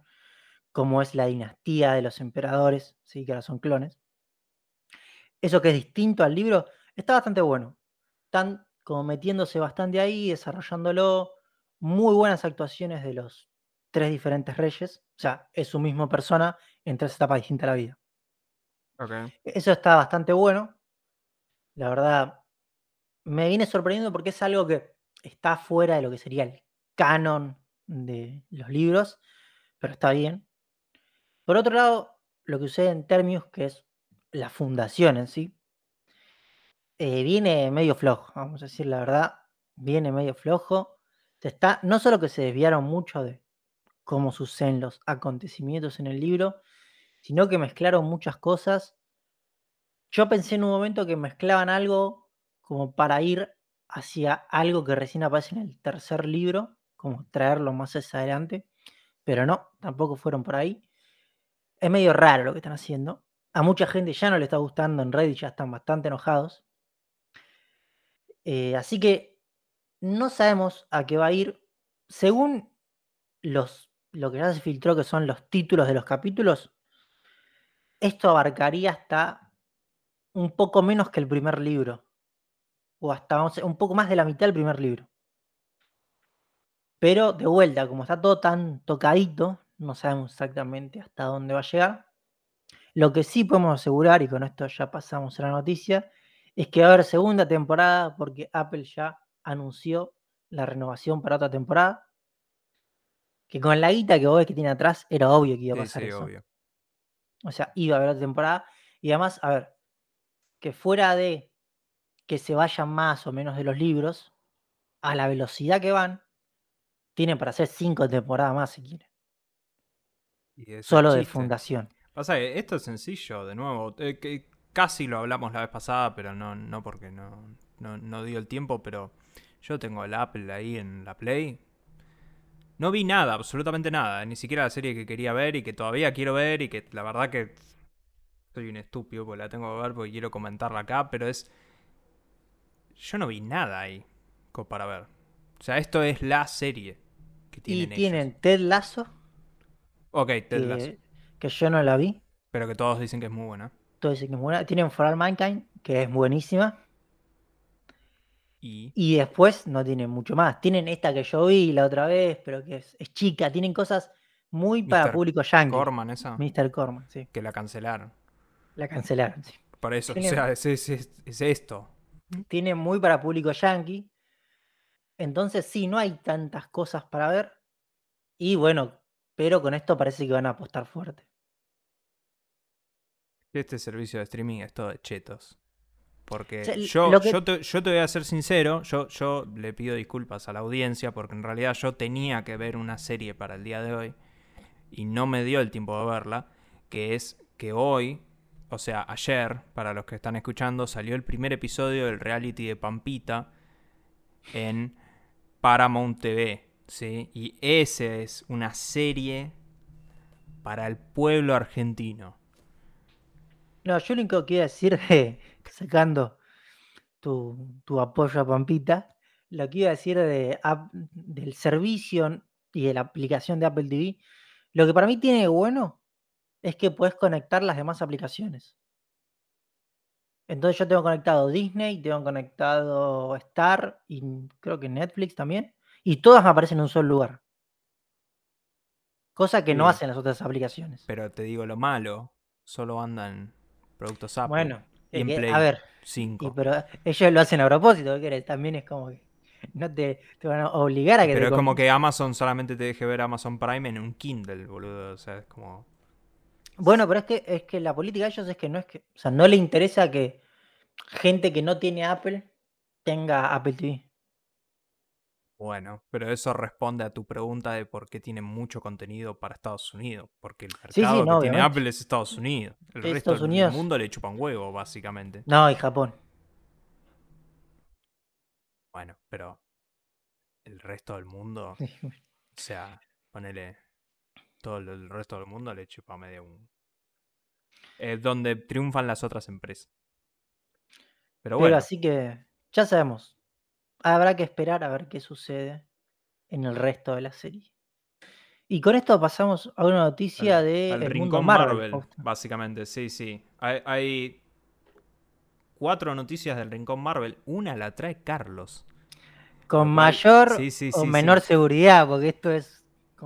Speaker 1: cómo es la dinastía de los emperadores, ¿sí? que ahora son clones. Eso que es distinto al libro, está bastante bueno. Están como metiéndose bastante ahí, desarrollándolo. Muy buenas actuaciones de los tres diferentes reyes. O sea, es su misma persona en tres etapas distintas de la vida.
Speaker 2: Ok.
Speaker 1: Eso está bastante bueno. La verdad, me viene sorprendiendo porque es algo que está fuera de lo que sería el canon de los libros, pero está bien. Por otro lado, lo que sucede en Termius, que es la fundación en sí, eh, viene medio flojo, vamos a decir la verdad, viene medio flojo. Está, no solo que se desviaron mucho de cómo suceden los acontecimientos en el libro, sino que mezclaron muchas cosas. Yo pensé en un momento que mezclaban algo como para ir hacia algo que recién aparece en el tercer libro, como traerlo más hacia adelante, pero no, tampoco fueron por ahí. Es medio raro lo que están haciendo. A mucha gente ya no le está gustando en Reddit, ya están bastante enojados. Eh, así que no sabemos a qué va a ir. Según los, lo que ya se filtró, que son los títulos de los capítulos, esto abarcaría hasta un poco menos que el primer libro. O hasta vamos a un poco más de la mitad del primer libro. Pero de vuelta, como está todo tan tocadito, no sabemos exactamente hasta dónde va a llegar. Lo que sí podemos asegurar, y con esto ya pasamos a la noticia, es que va a haber segunda temporada porque Apple ya anunció la renovación para otra temporada. Que con la guita que vos ves que tiene atrás, era obvio que iba a
Speaker 2: Sí,
Speaker 1: pasar
Speaker 2: sí,
Speaker 1: eso.
Speaker 2: obvio.
Speaker 1: O sea, iba a haber otra temporada. Y además, a ver, que fuera de que se vayan más o menos de los libros, a la velocidad que van, tienen para hacer cinco temporadas más si quieren.
Speaker 2: Y
Speaker 1: Solo de fundación.
Speaker 2: Pasa que esto es sencillo, de nuevo. eh, que casi lo hablamos la vez pasada, pero no, no porque no, no, no dio el tiempo. Pero yo tengo el Apple ahí en la Play. No vi nada, absolutamente nada. Ni siquiera la serie que quería ver y que todavía quiero ver. Y que la verdad que soy un estúpido porque la tengo que ver porque quiero comentarla acá. Pero es. Yo no vi nada ahí para ver. O sea, esto es la serie que
Speaker 1: Y
Speaker 2: tienen ellos.
Speaker 1: tienen Ted Lasso,
Speaker 2: Ok, Ted Lasso.
Speaker 1: que, que yo no la vi.
Speaker 2: Pero que todos dicen que es muy buena.
Speaker 1: Todo dicen que es buena. Tienen For All Mankind, que es buenísima.
Speaker 2: Y.
Speaker 1: Y después no tienen mucho más. Tienen esta que yo vi la otra vez, pero que es, es chica. Tienen cosas muy para público yankee.
Speaker 2: Corman esa.
Speaker 1: Mr. Corman, sí.
Speaker 2: Que la cancelaron.
Speaker 1: La cancelaron, sí.
Speaker 2: Por eso,
Speaker 1: Tiene-
Speaker 2: o sea, es- es esto.
Speaker 1: Tiene muy para público yankee. Entonces sí, no hay tantas cosas para ver. Y bueno, pero con esto parece que van a apostar fuerte.
Speaker 2: Este servicio de streaming es todo de chetos. Porque
Speaker 1: O sea, l-
Speaker 2: yo,
Speaker 1: que-
Speaker 2: yo, te, yo te voy a ser sincero, yo, yo le pido disculpas a la audiencia porque en realidad yo tenía que ver una serie para el día de hoy y no me dio el tiempo de verla, que es que hoy, o sea, ayer, para los que están escuchando, salió el primer episodio del reality de Pampita en Paramount TV, ¿sí? Y ese es una serie para el pueblo argentino.
Speaker 1: No, yo lo único que iba a decir, de- sacando tu, tu apoyo a Pampita, lo que iba a decir de, app- del servicio y de la aplicación de Apple TV, lo que para mí tiene de bueno es que puedes conectar las demás aplicaciones. Entonces yo tengo conectado Disney, tengo conectado Star y creo que Netflix también, y todas me aparecen en un solo lugar. Cosa que no hacen las otras aplicaciones.
Speaker 2: Pero te digo lo malo, solo andan productos Apple.
Speaker 1: Bueno,
Speaker 2: y
Speaker 1: es
Speaker 2: en
Speaker 1: que,
Speaker 2: Play
Speaker 1: a ver,
Speaker 2: 5.
Speaker 1: Y pero ellos lo hacen a propósito, ¿qué? También es como que no te, te van a obligar a que
Speaker 2: Pero
Speaker 1: te
Speaker 2: es como
Speaker 1: com-
Speaker 2: que Amazon solamente te deje ver Amazon Prime en un Kindle, boludo. O sea, es como.
Speaker 1: Bueno, pero es que es que la política de ellos es que no es que, o sea, no le interesa que gente que no tiene Apple tenga Apple TV.
Speaker 2: Bueno, pero eso responde a tu pregunta de por qué tiene mucho contenido para Estados Unidos. Porque el
Speaker 1: sí,
Speaker 2: mercado
Speaker 1: no,
Speaker 2: que tiene. Apple es Estados Unidos. El resto del
Speaker 1: Unidos.
Speaker 2: mundo le chupa un huevo, básicamente.
Speaker 1: No, y Japón.
Speaker 2: Bueno, pero el resto del mundo, o sea, ponele todo el- el resto del mundo le chupa medio un... Es donde triunfan las otras empresas. Pero
Speaker 1: Pero
Speaker 2: bueno,
Speaker 1: así que ya sabemos. Habrá que esperar a ver qué sucede en el resto de la serie. Y con esto pasamos a una noticia
Speaker 2: al,
Speaker 1: de
Speaker 2: al
Speaker 1: el mundo
Speaker 2: rincón
Speaker 1: Marvel.
Speaker 2: Básicamente, sí, sí. Hay, hay cuatro noticias del rincón Marvel. Una la trae Carlos.
Speaker 1: Con mayor
Speaker 2: sí, sí,
Speaker 1: o
Speaker 2: sí,
Speaker 1: menor
Speaker 2: sí.
Speaker 1: seguridad, porque esto es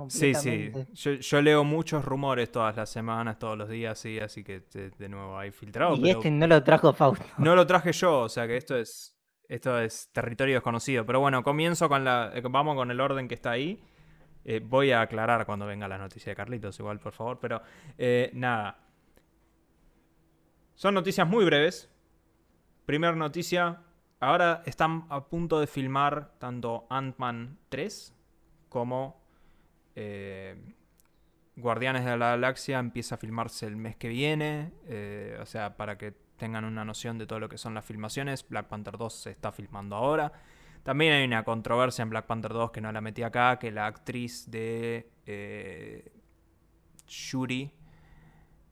Speaker 2: Sí, sí. Yo, yo leo muchos rumores todas las semanas, todos los días, sí, así que de, de nuevo hay filtrado.
Speaker 1: y
Speaker 2: pero
Speaker 1: este no lo trajo Fausto.
Speaker 2: No lo traje yo, o sea que esto es esto es territorio desconocido. Pero bueno, comienzo con la. eh, Vamos con el orden que está ahí. Eh, voy a aclarar cuando venga la noticia de Carlitos, igual, por favor. Pero eh, nada. Son noticias muy breves. Primera noticia. Ahora están a punto de filmar tanto Ant-Man 3 como Guardianes de la Galaxia empieza a filmarse el mes que viene. o sea, para que tengan una noción de todo lo que son las filmaciones. Black Panther 2 se está filmando ahora. También hay una controversia en Black Panther 2 que no la metí acá, que la actriz de eh, Shuri,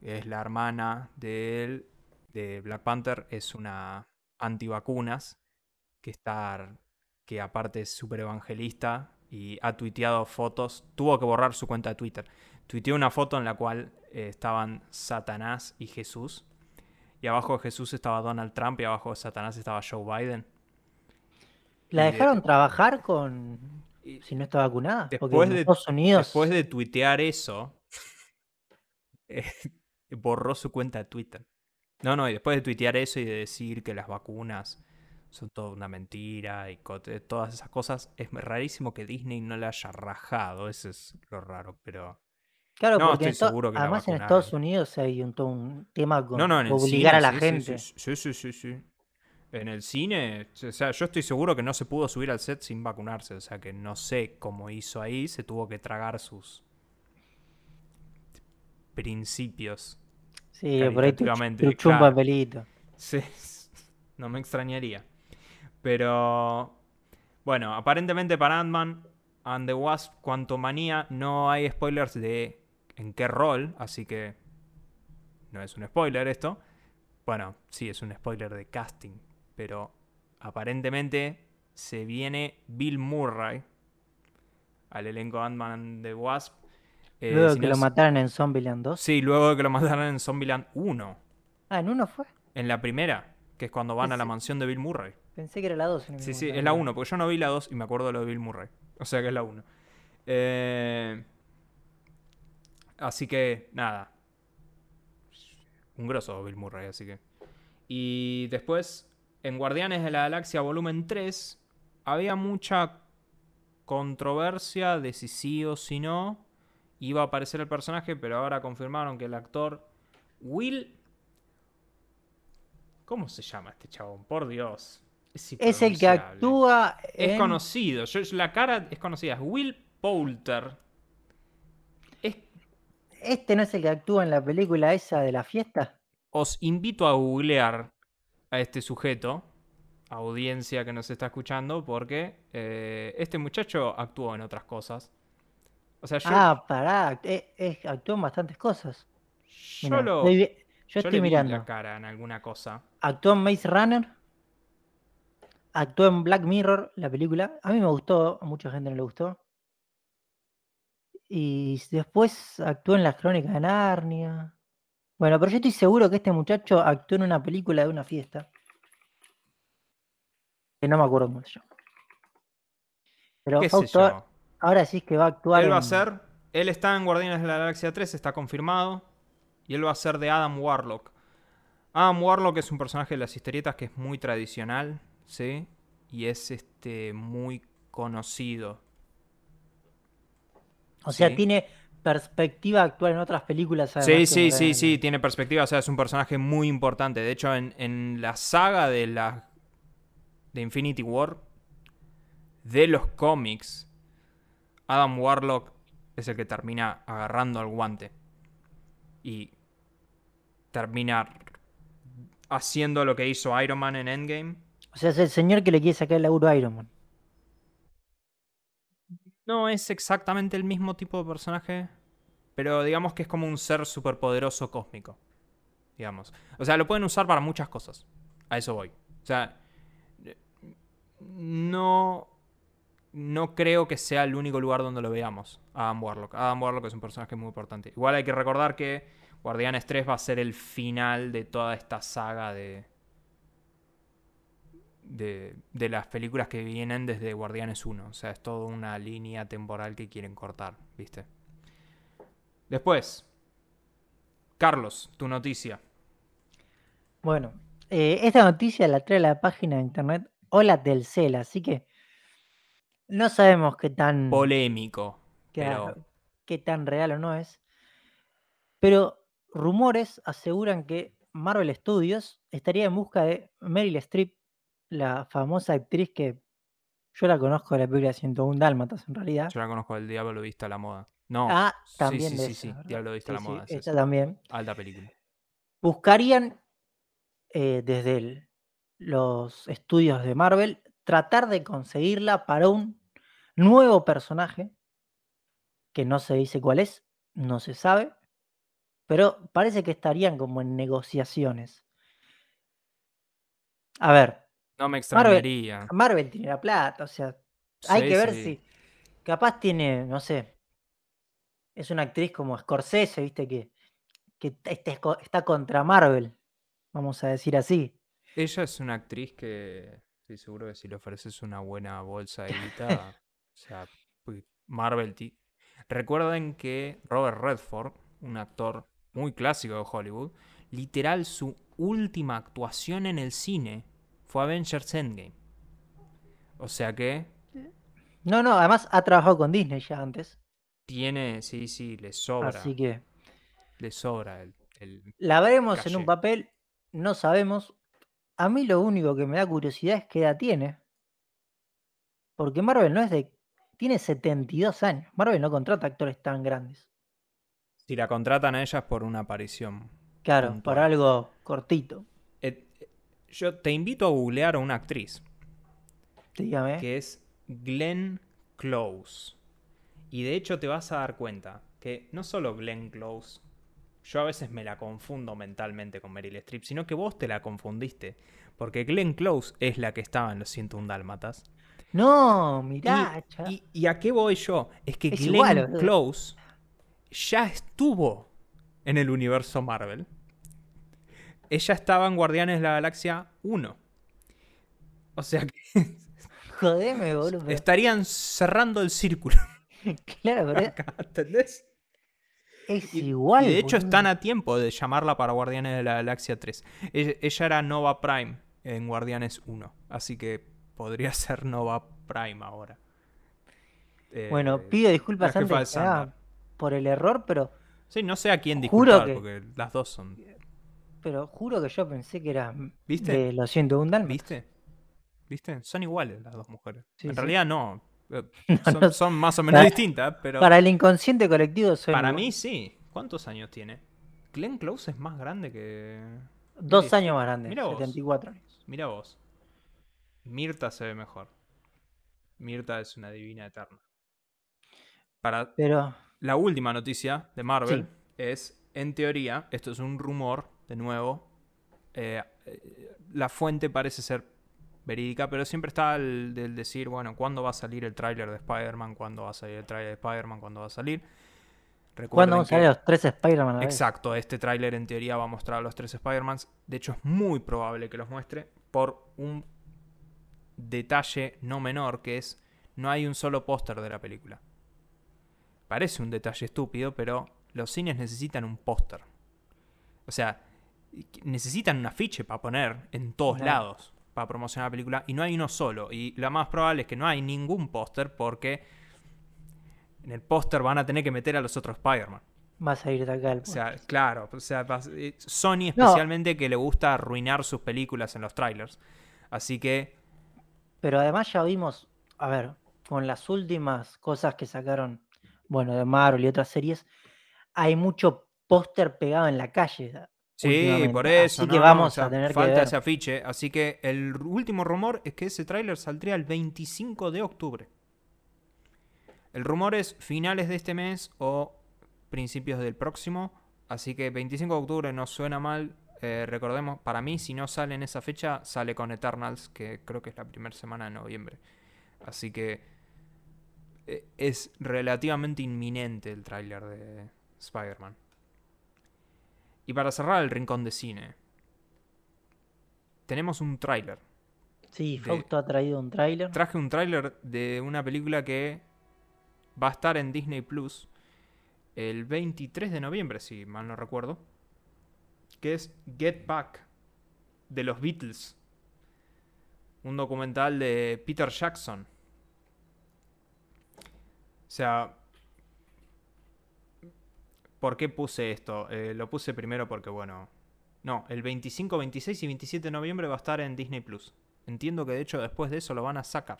Speaker 2: es la hermana de él, de Black Panther, es una antivacunas, que está, que aparte es súper evangelista y ha tuiteado fotos, tuvo que borrar su cuenta de Twitter. Tuiteó una foto en la cual eh, estaban Satanás y Jesús. Y abajo de Jesús estaba Donald Trump y abajo de Satanás estaba Joe Biden.
Speaker 1: ¿La
Speaker 2: y de-
Speaker 1: dejaron trabajar con si no está vacunada? Porque
Speaker 2: Después
Speaker 1: en
Speaker 2: de-
Speaker 1: Estados Unidos.
Speaker 2: después de tuitear eso, eh, borró su cuenta de Twitter. No, no, y después de tuitear eso y de decir que las vacunas son toda una mentira y todas esas cosas. Es rarísimo que Disney no le haya rajado, eso es lo raro, pero...
Speaker 1: Claro,
Speaker 2: No,
Speaker 1: porque en
Speaker 2: estoy seguro que la
Speaker 1: además en
Speaker 2: vacunaron.
Speaker 1: Estados Unidos hay un, todo un tema con
Speaker 2: No, no, en el
Speaker 1: obligar
Speaker 2: cine,
Speaker 1: a la
Speaker 2: sí, sí,
Speaker 1: gente.
Speaker 2: Sí, sí, sí, sí. En el cine, o sea, yo estoy seguro que no se pudo subir al set sin vacunarse, o sea, que no sé cómo hizo ahí, se tuvo que tragar sus principios.
Speaker 1: Sí, por ahí tu chumpa
Speaker 2: claro.
Speaker 1: pelito.
Speaker 2: Sí, no me extrañaría. Pero, bueno, aparentemente para Ant-Man and the Wasp, Quantumania, no hay spoilers de en qué rol, así que no es un spoiler esto. Bueno, sí, es un spoiler de casting, pero aparentemente se viene Bill Murray al elenco Ant-Man the Wasp. Eh,
Speaker 1: Luego
Speaker 2: si
Speaker 1: que
Speaker 2: no
Speaker 1: lo
Speaker 2: es-
Speaker 1: mataran en Zombieland 2.
Speaker 2: Sí, luego de que lo mataron en Zombieland 1.
Speaker 1: Ah, en uno fue.
Speaker 2: En la primera, que es cuando van a la mansión de Bill Murray.
Speaker 1: Pensé que era la 2. si no me
Speaker 2: Sí, sí, es la 1, porque yo no vi la 2 y me acuerdo de lo de Bill Murray. O sea que es la 1. Eh, así que, nada. Un grosso Bill Murray, así que. Y después, en Guardianes de la Galaxia Volumen 3, había mucha controversia de si sí o si no iba a aparecer el personaje, pero ahora confirmaron que el actor Will... ¿Cómo se llama este chabón? Por Dios. Es,
Speaker 1: Es el que actúa
Speaker 2: Es conocido. Yo, la cara es conocida. Es Will Poulter. Es-
Speaker 1: Este no es el que actúa en la película esa de la fiesta.
Speaker 2: os invito a googlear a este sujeto, audiencia que nos está escuchando, porque eh, este muchacho actuó en otras cosas. O sea, yo,
Speaker 1: Ah, pará. eh, eh, actuó en bastantes cosas.
Speaker 2: yo
Speaker 1: Mirá,
Speaker 2: lo-
Speaker 1: yo
Speaker 2: yo
Speaker 1: estoy
Speaker 2: le
Speaker 1: mirando.
Speaker 2: la cara en alguna cosa.
Speaker 1: Actuó en Maze Runner. Actuó en Black Mirror, la película. A mí me gustó, a mucha gente no le gustó. Y después actuó en Las Crónicas de Narnia. Bueno, pero yo estoy seguro que este muchacho actuó en una película de una fiesta. Que no me acuerdo cómo se llama. Pero ahora sí es que va a actuar
Speaker 2: Él va a ser. Él está en Guardianes de la Galaxia 3, está confirmado. Y él va a ser de Adam Warlock. Adam Warlock es un personaje de las historietas que es muy tradicional, ¿sí? Y es este muy conocido.
Speaker 1: O sea,
Speaker 2: Sí.
Speaker 1: tiene perspectiva de actuar en otras películas.
Speaker 2: Sí, sí, sí, sí, tiene perspectiva. O sea, es un personaje muy importante. De hecho, en, en la saga de la. de Infinity War. De los cómics. Adam Warlock es el que termina agarrando al guante. Y termina haciendo lo que hizo Iron Man en Endgame.
Speaker 1: O sea, es el señor que le quiere sacar el laburo a Iron Man.
Speaker 2: No es exactamente el mismo tipo de personaje, pero digamos que es como un ser superpoderoso cósmico. Digamos. O sea, lo pueden usar para muchas cosas. A eso voy. O sea, no. No creo que sea el único lugar donde lo veamos. Adam Warlock. Adam Warlock es un personaje muy importante. Igual hay que recordar que Guardianes 3 va a ser el final de toda esta saga de. De, de las películas que vienen desde Guardianes 1. O sea, es toda una línea temporal que quieren cortar, ¿viste? Después, Carlos, tu noticia.
Speaker 1: Bueno, eh, esta noticia la trae la página de internet Hola Telcel, así que no sabemos qué tan,
Speaker 2: Polémico. Pero
Speaker 1: qué tan real o no es. Pero rumores aseguran que Marvel Studios estaría en busca de Meryl Streep, la famosa actriz que yo la conozco de la película 101 Dálmatas en realidad.
Speaker 2: yo la conozco el Diablo Vista a la Moda. No.
Speaker 1: ah, también
Speaker 2: sí,
Speaker 1: de
Speaker 2: sí,
Speaker 1: esa,
Speaker 2: sí. Diablo Vista a la Moda.
Speaker 1: sí,
Speaker 2: es
Speaker 1: esta
Speaker 2: esa.
Speaker 1: también.
Speaker 2: Alta película.
Speaker 1: buscarían eh, desde el- los estudios de Marvel tratar de conseguirla para un nuevo personaje que no se dice cuál es, no se sabe, pero parece que estarían como en negociaciones. A ver,
Speaker 2: No me extrañaría.
Speaker 1: Marvel tiene la plata, o sea, hay
Speaker 2: Sí,
Speaker 1: que ver
Speaker 2: sí.
Speaker 1: si capaz tiene, no sé, es una actriz como Scorsese, viste, que, que está, está contra Marvel, vamos a decir así.
Speaker 2: Ella es una actriz que estoy seguro que si le ofreces una buena bolsa de guita, o sea, pues, Marvel. Recuerden que Robert Redford, un actor muy clásico de Hollywood, literal su última actuación en el cine fue Avengers Endgame. O sea que
Speaker 1: No, no, además ha trabajado con Disney ya antes.
Speaker 2: tiene, sí, sí, le sobra.
Speaker 1: Así que
Speaker 2: Le sobra el, el-
Speaker 1: la veremos en un papel, no sabemos. A mí lo único que me da curiosidad es qué edad tiene. Porque Marvel no es de. Tiene 72 años. Marvel no contrata actores tan grandes.
Speaker 2: Si la contratan a ellas por una aparición.
Speaker 1: Claro,
Speaker 2: Puntual.
Speaker 1: para algo cortito.
Speaker 2: Yo te invito a googlear a una actriz
Speaker 1: Dígame.
Speaker 2: que es Glenn Close. Y de hecho te vas a dar cuenta que no solo Glenn Close, yo a veces me la confundo mentalmente con Meryl Streep, sino que vos te la confundiste. Porque Glenn Close es la que estaba en los 101 Dálmatas.
Speaker 1: No, mirá.
Speaker 2: Y, y a qué voy yo? Es que
Speaker 1: Es
Speaker 2: Glenn
Speaker 1: igual.
Speaker 2: Close ya estuvo en el universo Marvel. Ella estaba en Guardianes de la Galaxia 1. O sea que
Speaker 1: Jodeme, boludo. pero-
Speaker 2: estarían cerrando el círculo.
Speaker 1: Claro, pero
Speaker 2: acá, ¿Entendés?
Speaker 1: es
Speaker 2: Y-
Speaker 1: igual.
Speaker 2: y de hecho
Speaker 1: boludo.
Speaker 2: están a tiempo de llamarla para Guardianes de la Galaxia 3. Ella, ella era Nova Prime en Guardianes 1. Así que podría ser Nova Prime ahora. Eh,
Speaker 1: Bueno, pido disculpas antes
Speaker 2: Sandra.
Speaker 1: por el error, pero,
Speaker 2: Sí, no sé a quién disculpar,
Speaker 1: que-
Speaker 2: porque las dos son.
Speaker 1: Pero juro que yo pensé que era
Speaker 2: ¿Viste?
Speaker 1: de los 101 Dálmatas.
Speaker 2: ¿Viste? ¿Viste? Son iguales las dos mujeres.
Speaker 1: Sí,
Speaker 2: en
Speaker 1: sí.
Speaker 2: realidad no. Eh,
Speaker 1: No,
Speaker 2: son,
Speaker 1: no.
Speaker 2: son más o menos
Speaker 1: Para-
Speaker 2: distintas, pero para,
Speaker 1: Para el inconsciente colectivo soy igual.
Speaker 2: mí sí. ¿Cuántos años tiene? Glenn Close es más grande que.
Speaker 1: dos años más grande,
Speaker 2: mira vos.
Speaker 1: 74 años.
Speaker 2: Mira vos. Mirta se ve mejor. Mirta es una divina eterna. Para
Speaker 1: Pero
Speaker 2: la última noticia de Marvel
Speaker 1: Sí.
Speaker 2: es, en teoría, esto es un rumor, de nuevo. eh, eh, la fuente parece ser verídica, pero siempre está el del decir, bueno, ¿cuándo va a salir el tráiler de Spider-Man? ¿Cuándo va a salir el tráiler de Spider-Man? ¿Cuándo va a salir?
Speaker 1: ¿cuándo
Speaker 2: Recuerden
Speaker 1: vamos a
Speaker 2: que-
Speaker 1: ver los tres Spider-Man a vez?
Speaker 2: Exacto, este tráiler en teoría va a mostrar a los tres Spider-Mans. De hecho, es muy probable que los muestre por un detalle no menor, que es no hay un solo póster de la película. Parece un detalle estúpido, pero los cines necesitan un póster. O sea, necesitan un afiche para poner en todos
Speaker 1: Claro.
Speaker 2: lados para promocionar la película y no hay uno solo. Y lo más probable es que no hay ningún póster porque en el póster van a tener que meter a los otros Spider-Man.
Speaker 1: Va a salir de acá el
Speaker 2: O sea, claro, o sea, eh, Sony
Speaker 1: No.
Speaker 2: especialmente que le gusta arruinar sus películas en los trailers. Así que,
Speaker 1: Pero además ya vimos, a ver, con las últimas cosas que sacaron, bueno, de Marvel y otras series, hay mucho póster pegado en la calle.
Speaker 2: Sí, por eso.
Speaker 1: Así
Speaker 2: no,
Speaker 1: que vamos
Speaker 2: o sea,
Speaker 1: a tener que
Speaker 2: falta
Speaker 1: ver.
Speaker 2: ese afiche. Así que el último rumor es que ese tráiler saldría el 25 de octubre. El rumor es finales de este mes o principios del próximo. Así que 25 de octubre no suena mal. Eh, recordemos, para mí, si no sale en esa fecha, sale con Eternals, que creo que es la primera semana de noviembre. Así que eh, es relativamente inminente el tráiler de Spider-Man. Y para cerrar el rincón de cine, tenemos un tráiler.
Speaker 1: Sí,
Speaker 2: de-
Speaker 1: Fausto ha traído un tráiler.
Speaker 2: Traje un tráiler de una película que va a estar en Disney Plus el 23 de noviembre, si mal no recuerdo. Que es Get Back de los Beatles. Un documental de Peter Jackson. O sea, ¿por qué puse esto? Eh, lo puse primero porque, bueno, no, el 25, 26 y 27 de noviembre va a estar en Disney Plus. Entiendo que de hecho después de eso lo van a sacar.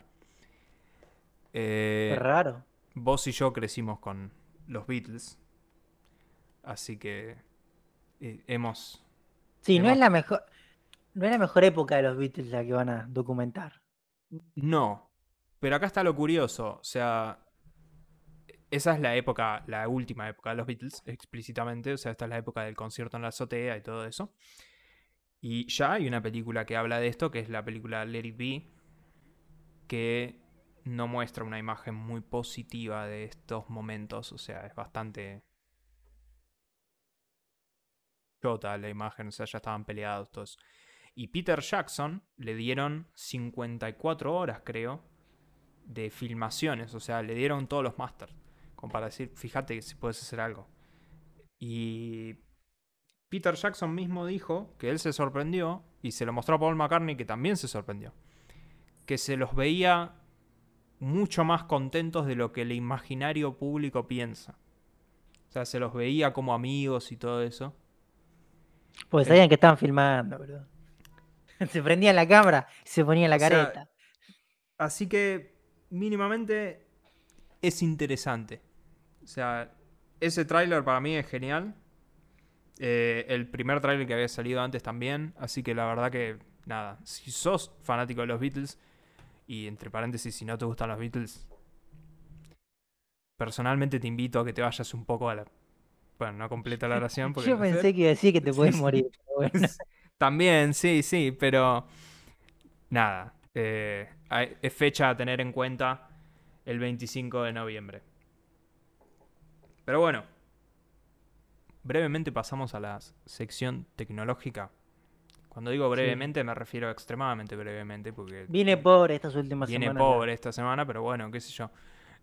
Speaker 2: Eh,
Speaker 1: Qué raro.
Speaker 2: vos y yo crecimos con los Beatles. Así que eh, hemos...
Speaker 1: Sí, no es la mejor. No es la mejor época de los Beatles la que van a documentar.
Speaker 2: No, pero acá está lo curioso. O sea, esa es la época, la última época de los Beatles, explícitamente. O sea, esta es la época del concierto en la azotea y todo eso. Y ya hay una película que habla de esto, que es la película Let It Be, que no muestra una imagen muy positiva de estos momentos. O sea, es bastante chota la imagen, o sea, ya estaban peleados todos. Y Peter Jackson le dieron 54 horas, creo, de filmaciones. O sea, le dieron todos los masters. Como para decir, fíjate si puedes hacer algo. Y Peter Jackson mismo dijo que él se sorprendió y se lo mostró a Paul McCartney, que también se sorprendió, que se los veía mucho más contentos de lo que el imaginario público piensa. O sea, se los veía como amigos y todo eso.
Speaker 1: Pues sabían que estaban filmando, ¿verdad? Se prendían la cámara y se ponían la
Speaker 2: O sea,
Speaker 1: careta.
Speaker 2: Así que mínimamente es interesante. O sea, ese tráiler para mí es genial. Eh, el primer tráiler que había salido antes también. Así que la verdad que, nada, si sos fanático de los Beatles, y entre paréntesis, si no te gustan los Beatles, personalmente te invito a que te vayas un poco a la... Bueno, no completa la oración porque
Speaker 1: Yo
Speaker 2: no sé.
Speaker 1: pensé que iba a decir que te puedes morir. bueno.
Speaker 2: También, sí, sí, pero nada. eh, es fecha a tener en cuenta el 25 de noviembre. Pero bueno, brevemente pasamos a la sección tecnológica. Cuando digo brevemente me refiero a extremadamente brevemente porque
Speaker 1: Vine pobre estas últimas
Speaker 2: viene
Speaker 1: semanas.
Speaker 2: pobre esta semana, pero bueno, qué sé yo.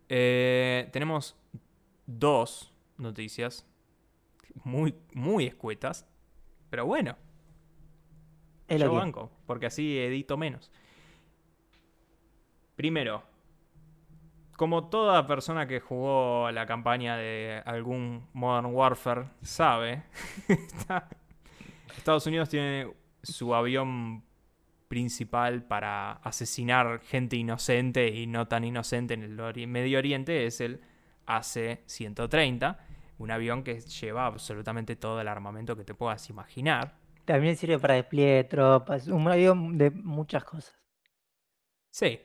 Speaker 2: Eh, tenemos dos noticias muy, muy escuetas, pero bueno, yo
Speaker 1: que-
Speaker 2: banco, porque así edito menos. Primero, como toda persona que jugó la campaña de algún Modern Warfare sabe, Estados Unidos tiene su avión principal para asesinar gente inocente y no tan inocente en el Medio Oriente, es el AC-130, un avión que lleva absolutamente todo el armamento que te puedas imaginar.
Speaker 1: También sirve para despliegue de tropas. Un avión de muchas cosas.
Speaker 2: Sí,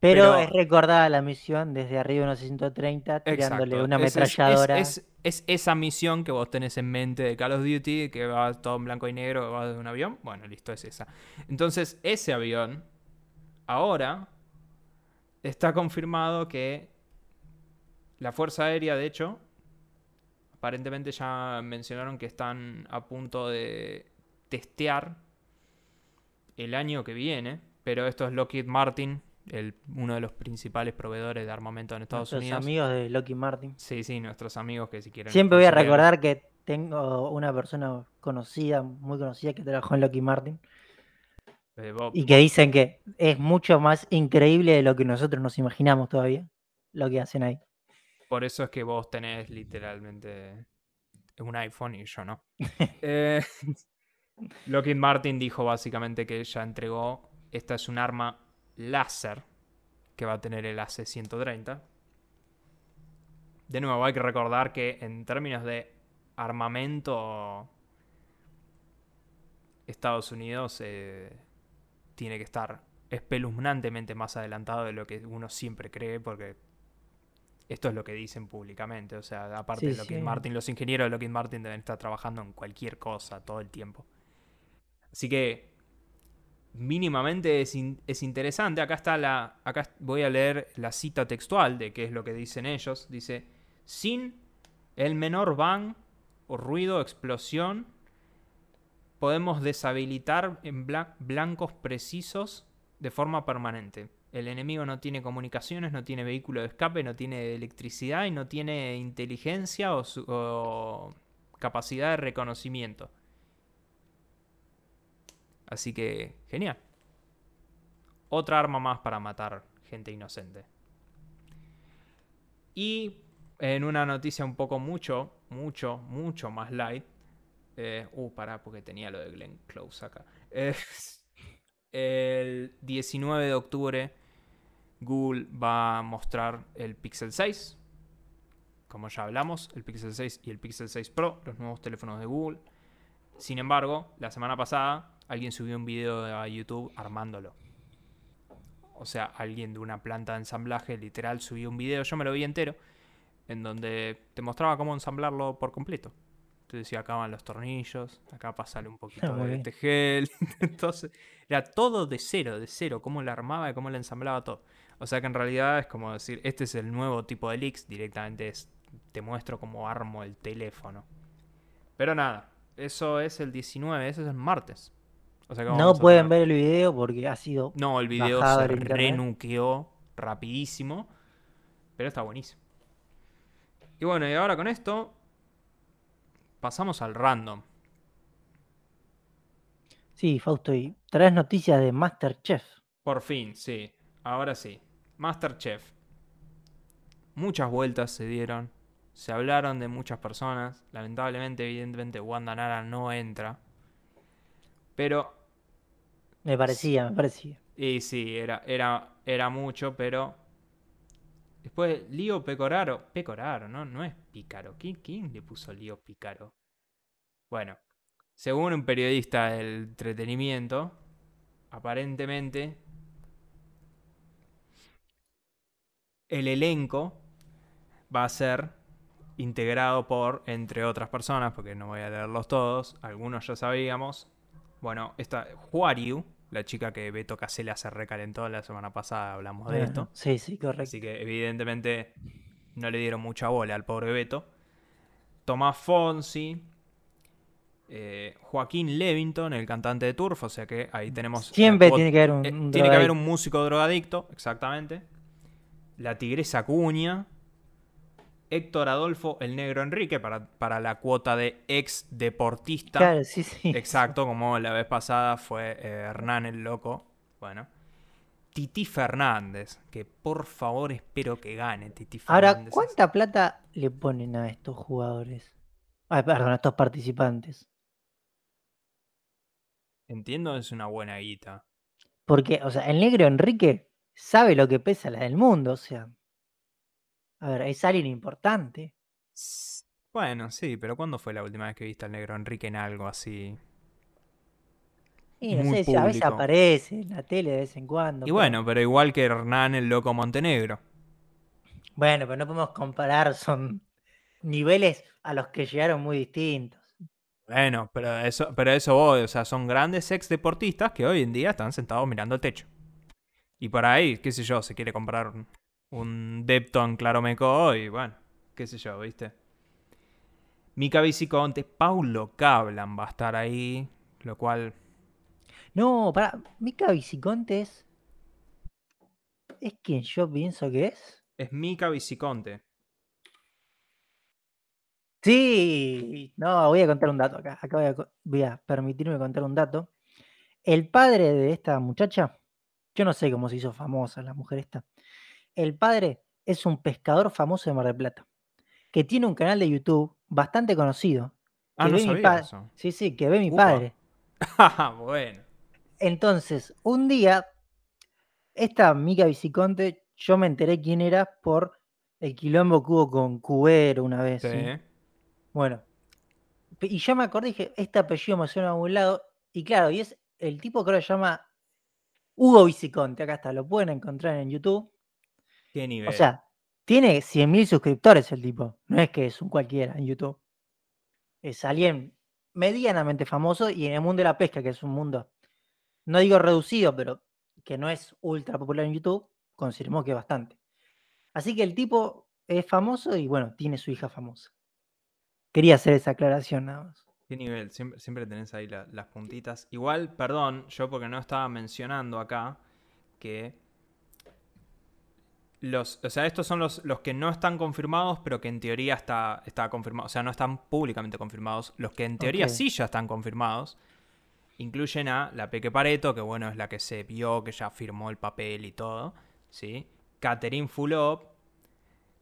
Speaker 1: Pero,
Speaker 2: Pero-
Speaker 1: es recordada la misión desde arriba de unos 130 tirándole
Speaker 2: Exacto.
Speaker 1: una
Speaker 2: Es- es- es-
Speaker 1: ametralladora.
Speaker 2: Es, es esa misión que vos tenés en mente de Call of Duty, que va todo en blanco y negro, que va de un avión. Bueno, listo, es esa. Entonces, ese avión, ahora, está confirmado que la Fuerza Aérea, de hecho, aparentemente ya mencionaron que están a punto de testear el año que viene, pero esto es Lockheed Martin, el, uno de los principales proveedores de armamento en Estados
Speaker 1: Nuestros
Speaker 2: Unidos.
Speaker 1: amigos de Lockheed Martin.
Speaker 2: Sí, sí, nuestros amigos que si quieren.
Speaker 1: Siempre voy a recordar que tengo una persona conocida, muy conocida, que trabajó en Lockheed Martin
Speaker 2: Eh, vos-
Speaker 1: y que dicen que es mucho más increíble de lo que nosotros nos imaginamos todavía, lo que hacen ahí.
Speaker 2: Por eso es que vos tenés literalmente un iPhone y yo no. Eh, Lockheed Martin dijo básicamente que ya entregó. Esta es un arma láser que va a tener el AC-130. De nuevo, hay que recordar que en términos de armamento, Estados Unidos eh, tiene que estar espeluznantemente más adelantado de lo que uno siempre cree, porque esto es lo que dicen públicamente. O sea, aparte
Speaker 1: Sí,
Speaker 2: de Lockheed
Speaker 1: sí.
Speaker 2: Martin, los ingenieros de Lockheed Martin deben estar trabajando en cualquier cosa todo el tiempo. Así que mínimamente es, in- es interesante. Acá está la. Acá voy a leer la cita textual de qué es lo que dicen ellos. Dice: Sin el menor bang o ruido explosión, podemos deshabilitar en bla- blancos precisos de forma permanente. El enemigo no tiene comunicaciones, no tiene vehículo de escape, no tiene electricidad y no tiene inteligencia o, su- o capacidad de reconocimiento. Así que, genial. Otra arma más para matar gente inocente. Y en una noticia un poco mucho, mucho, mucho más light. eh, uh, pará, porque tenía lo de Glenn Close acá. El 19 de octubre, Google va a mostrar el Pixel 6. Como ya hablamos, el Pixel 6 y el Pixel 6 Pro, los nuevos teléfonos de Google. Sin embargo, la semana pasada alguien subió un video a YouTube armándolo. O sea, alguien de una planta de ensamblaje literal subió un video, yo me lo vi entero, en donde te mostraba cómo ensamblarlo por completo. Te decía, acá van los tornillos, acá pasale un poquito
Speaker 1: Ah,
Speaker 2: de este gel. Entonces, era todo de cero, de cero, cómo lo armaba y cómo lo ensamblaba todo. O sea que en realidad es como decir, este es el nuevo tipo de leaks, directamente es, te muestro cómo armo el teléfono. Pero nada, eso es el 19, eso es el martes. O sea que
Speaker 1: No pueden ver el video porque ha sido
Speaker 2: No, el video se renuqueó rapidísimo, pero está buenísimo. Y bueno, y ahora con esto pasamos al random.
Speaker 1: Sí, Fausto, y traes noticias de Masterchef.
Speaker 2: Por fin, sí. Ahora sí. Masterchef. Muchas vueltas se dieron. Se hablaron de muchas personas. Lamentablemente, evidentemente, Wanda Nara no entra. Pero.
Speaker 1: Me parecía, me parecía.
Speaker 2: Y sí, era, era, era mucho, pero. Después, Lío Pecoraro. Pecoraro, ¿no? No es Pícaro. ¿Quién, quién le puso Lío Pícaro? Bueno, según un periodista del entretenimiento, aparentemente el elenco va a ser integrado por, entre otras personas, porque no voy a leerlos todos, algunos ya sabíamos. Bueno, esta Juariu, la chica que Beto Casella se recalentó la semana pasada, hablamos de
Speaker 1: Bueno,
Speaker 2: esto.
Speaker 1: Sí, sí, correcto.
Speaker 2: Así que evidentemente no le dieron mucha bola al pobre Beto. Tomás Fonsi. eh, Joaquín Levington, el cantante de Turf, o sea que ahí tenemos... la
Speaker 1: Siempre
Speaker 2: cuota-
Speaker 1: tiene que haber un,
Speaker 2: eh,
Speaker 1: un
Speaker 2: tiene que haber un músico drogadicto, exactamente. La tigresa Cuña. Héctor Adolfo, el negro Enrique, para, para la cuota de ex deportista.
Speaker 1: Claro, sí, sí.
Speaker 2: Exacto, como la vez pasada fue eh, Hernán el Loco. Bueno. Titi Fernández, que por favor espero que gane Titi Fernández.
Speaker 1: Ahora, ¿cuánta plata le ponen a estos jugadores? Ay, perdón, a estos participantes.
Speaker 2: Entiendo, es una buena guita.
Speaker 1: Porque, o sea, el negro Enrique sabe lo que pesa la del mundo, o sea. A ver, es alguien importante.
Speaker 2: Bueno, sí, pero ¿cuándo fue la última vez que viste al negro Enrique en algo así?
Speaker 1: Y no
Speaker 2: Muy
Speaker 1: sé, si a veces
Speaker 2: público.
Speaker 1: aparece en la tele de vez en cuando.
Speaker 2: Y
Speaker 1: pero-
Speaker 2: bueno, pero igual que Hernán el Loco Montenegro.
Speaker 1: Bueno, pero no podemos comparar, son niveles a los que llegaron muy distintos.
Speaker 2: Bueno, pero eso, pero eso voy, o sea, son grandes ex deportistas que hoy en día están sentados mirando el techo. Y por ahí, qué sé yo, se quiere comprar un, un Depton Claromeco y bueno, qué sé yo, ¿viste? Mica Viciconte, Paulo Cablan va a estar ahí, lo cual
Speaker 1: No, para, Mica Viciconte es. Es quien yo pienso que es.
Speaker 2: es Mica Viciconte.
Speaker 1: Sí, no, voy a contar un dato acá. Acá voy a, voy a permitirme contar un dato. El padre de esta muchacha, yo no sé cómo se hizo famosa la mujer esta. El padre es un pescador famoso de Mar del Plata, que tiene un canal de YouTube bastante conocido.
Speaker 2: Ah,
Speaker 1: que
Speaker 2: no
Speaker 1: ve mi
Speaker 2: sabía
Speaker 1: pa-
Speaker 2: eso.
Speaker 1: Sí, sí, que ve mi
Speaker 2: Upa.
Speaker 1: padre.
Speaker 2: Ah, bueno.
Speaker 1: Entonces, un día, esta Mica Viciconte, yo me enteré quién era por el quilombo que hubo con Cubero una vez.
Speaker 2: Sí.
Speaker 1: ¿sí? Bueno, y yo me acordé dije, este apellido me suena a algún lado. Y claro, y es el tipo creo que se llama Hugo Viciconte, acá está, lo pueden encontrar en YouTube.
Speaker 2: Qué nivel.
Speaker 1: O sea, tiene 100.000 suscriptores el tipo, no es que es un cualquiera en YouTube. Es alguien medianamente famoso y en el mundo de la pesca, que es un mundo, no digo reducido, pero que no es ultra popular en YouTube, confirmó que bastante. Así que el tipo es famoso y bueno, tiene su hija famosa. Quería hacer esa aclaración nada más.
Speaker 2: Qué nivel, siempre, siempre tenés ahí la- las puntitas. Igual, perdón, yo porque no estaba mencionando acá que los, o sea, estos son los, los que no están confirmados, pero que en teoría está, está confirmado. O sea, no están públicamente confirmados. Los que en teoría sí ya están confirmados. Incluyen a la Peque Pareto, que bueno, es la que se vio, que ya firmó el papel y todo. ¿Sí? Catherine Fulop.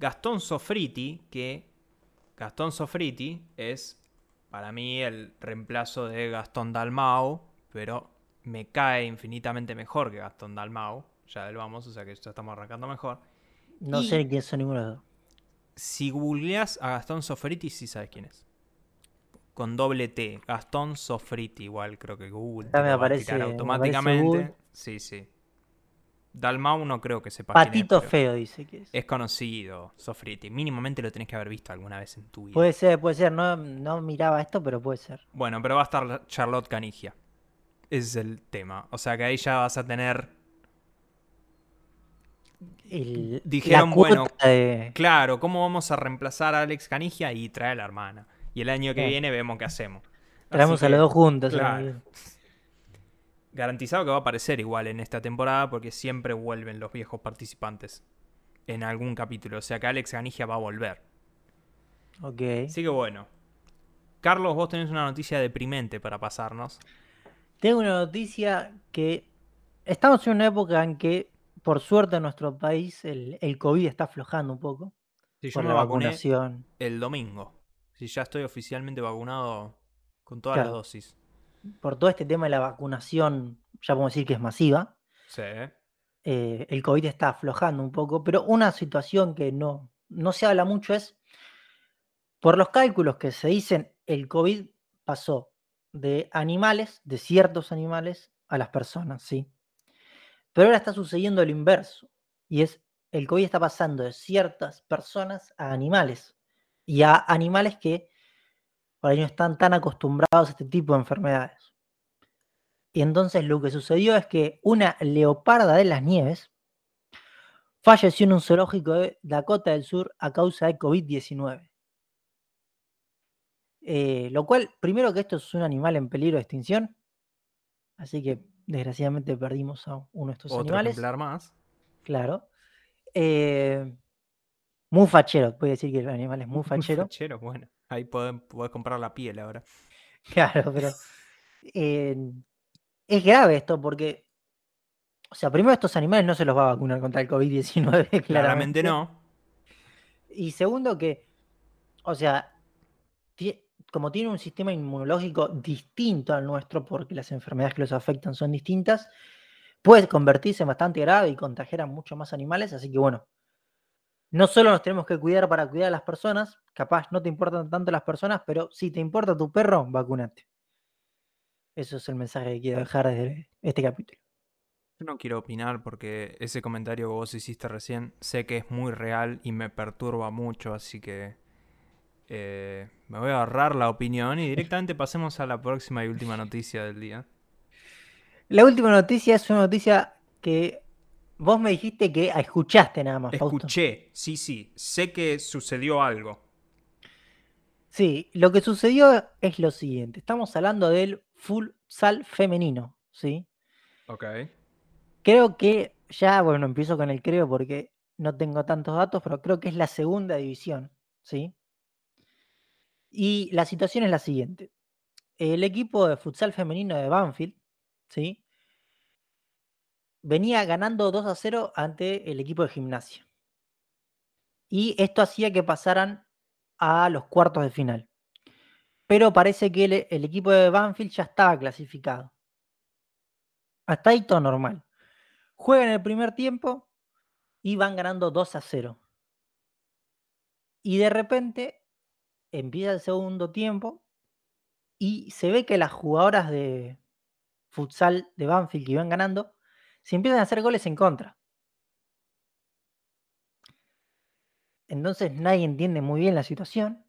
Speaker 2: Gastón Sofriti, que Gastón Sofriti es para mí el reemplazo de Gastón Dalmau, pero me cae infinitamente mejor que Gastón Dalmau. Ya del vamos, o sea que ya estamos arrancando mejor.
Speaker 1: No
Speaker 2: Y-
Speaker 1: sé quién son ninguno de los dos.
Speaker 2: Si googleas a Gastón Sofriti, sí sabes quién es. Con doble T. Gastón Sofriti, igual creo que Google.
Speaker 1: Ya me aparece- me
Speaker 2: automáticamente. Sí, sí. Dalmau no creo que sepa quién es,
Speaker 1: Patito feo, dice que es.
Speaker 2: Es conocido, Sofriti. Mínimamente lo tenés que haber visto alguna vez en tu vida.
Speaker 1: Puede ser, puede ser. No, no miraba esto, pero puede ser.
Speaker 2: Bueno, pero va a estar Charlotte Canigia. Ese es el tema. O sea que ahí ya vas a tener.
Speaker 1: El-
Speaker 2: Dijeron,
Speaker 1: la
Speaker 2: bueno,
Speaker 1: de-
Speaker 2: Claro, ¿cómo vamos a reemplazar a Alex Canigia y traer a la hermana? Y el año que viene vemos qué hacemos.
Speaker 1: Traemos a los dos juntos.
Speaker 2: claro. Garantizado que va a aparecer igual en esta temporada porque siempre vuelven los viejos participantes en algún capítulo. O sea que Alex Canigia va a volver.
Speaker 1: Ok.
Speaker 2: Así que bueno. Carlos, vos tenés una noticia deprimente para pasarnos.
Speaker 1: Tengo una noticia que estamos en una época en que, por suerte, en nuestro país el, el COVID está aflojando un poco.
Speaker 2: Sí, yo
Speaker 1: por
Speaker 2: me
Speaker 1: la
Speaker 2: vacuné
Speaker 1: vacunación.
Speaker 2: el domingo. Si ya estoy oficialmente vacunado con todas
Speaker 1: Claro.
Speaker 2: las dosis.
Speaker 1: Por todo este tema de la vacunación, ya podemos decir que es masiva.
Speaker 2: Sí.
Speaker 1: eh, el COVID está aflojando un poco, pero una situación que no, no se habla mucho es, por los cálculos que se dicen, el COVID pasó de animales, de ciertos animales, a las personas, ¿sí? Pero ahora está sucediendo lo inverso, y es, el COVID está pasando de ciertas personas a animales, y a animales que por ahí no están tan acostumbrados a este tipo de enfermedades. Y entonces lo que sucedió es que una leoparda de las nieves falleció en un zoológico de Dakota del Sur a causa de COVID-19. Eh, lo cual, primero que esto es un animal en peligro de extinción, así que desgraciadamente perdimos a uno de estos
Speaker 2: Otro
Speaker 1: animales.
Speaker 2: ejemplar más.
Speaker 1: Claro. Eh, muy fachero, puede decir que el animal es muy fachero.
Speaker 2: Fachero, bueno. Ahí podés, podés comprar la piel ahora.
Speaker 1: Claro, pero eh, es grave esto porque, o sea, primero estos animales no se los va a vacunar contra el COVID-19, claramente.
Speaker 2: Claramente no.
Speaker 1: Y segundo que, o sea, como tiene un sistema inmunológico distinto al nuestro, porque las enfermedades que los afectan son distintas, puede convertirse en bastante grave y contagiar a muchos más animales, así que bueno, no solo nos tenemos que cuidar para cuidar a las personas, capaz no te importan tanto las personas, pero si te importa tu perro, vacunate. Eso es el mensaje que quiero dejar desde este capítulo.
Speaker 2: Yo no quiero opinar porque ese comentario que vos hiciste recién sé que es muy real y me perturba mucho, así que eh, me voy a ahorrar la opinión y directamente pasemos a la próxima y última noticia del día.
Speaker 1: La última noticia es una noticia que vos me dijiste que escuchaste nada más, Fausto.
Speaker 2: Escuché, sí, sí, sé que sucedió algo.
Speaker 1: Sí, lo que sucedió es lo siguiente. Estamos hablando del futsal femenino, ¿sí?
Speaker 2: Ok.
Speaker 1: Creo que ya, bueno, empiezo con el creo porque no tengo tantos datos, pero creo que es la segunda división, ¿sí? Y la situación es la siguiente. El equipo de futsal femenino de Banfield, ¿sí? Venía ganando 2 a 0 ante el equipo de gimnasia. Y esto hacía que pasaran a los cuartos de final. Pero parece que el, el equipo de Banfield ya estaba clasificado. Hasta ahí todo normal. Juegan el primer tiempo y van ganando 2 a 0. Y de repente empieza el segundo tiempo y se ve que las jugadoras de futsal de Banfield que iban ganando se empiezan a hacer goles en contra. Entonces nadie entiende muy bien la situación.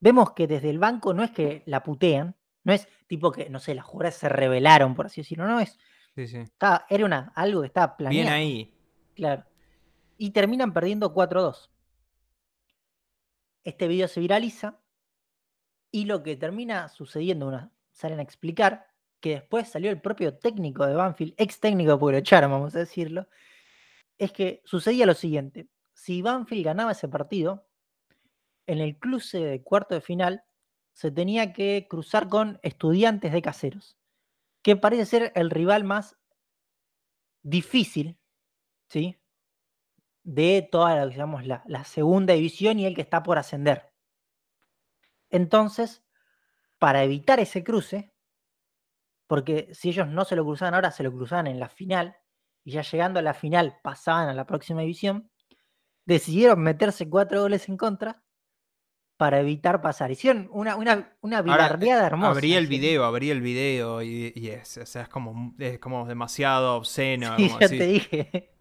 Speaker 1: Vemos que desde el banco no es que la putean, no es tipo que, no sé, las jugadoras se rebelaron, por así decirlo, no es.
Speaker 2: Sí, sí.
Speaker 1: Estaba, era una, algo que estaba planeado.
Speaker 2: Bien ahí.
Speaker 1: Claro. Y terminan perdiendo 4-2. Este video se viraliza y lo que termina sucediendo, una, salen a explicar que después salió el propio técnico de Banfield, ex técnico porque lo echaron, vamos a decirlo, es que sucedía lo siguiente. Si Banfield ganaba ese partido, en el cruce de cuarto de final se tenía que cruzar con estudiantes de caseros, que parece ser el rival más difícil, ¿sí? De toda la, digamos, la, la segunda división y el que está por ascender. Entonces, para evitar ese cruce, porque si ellos no se lo cruzaban ahora, se lo cruzaban en la final, y ya llegando a la final pasaban a la próxima división, decidieron meterse cuatro goles en contra para evitar pasar. Hicieron una, una, una bilardeada hermosa.
Speaker 2: abrí el video, abrí el video y, y es, o sea, es como, es como demasiado obsceno.
Speaker 1: Sí,
Speaker 2: como
Speaker 1: ya
Speaker 2: así.
Speaker 1: te dije.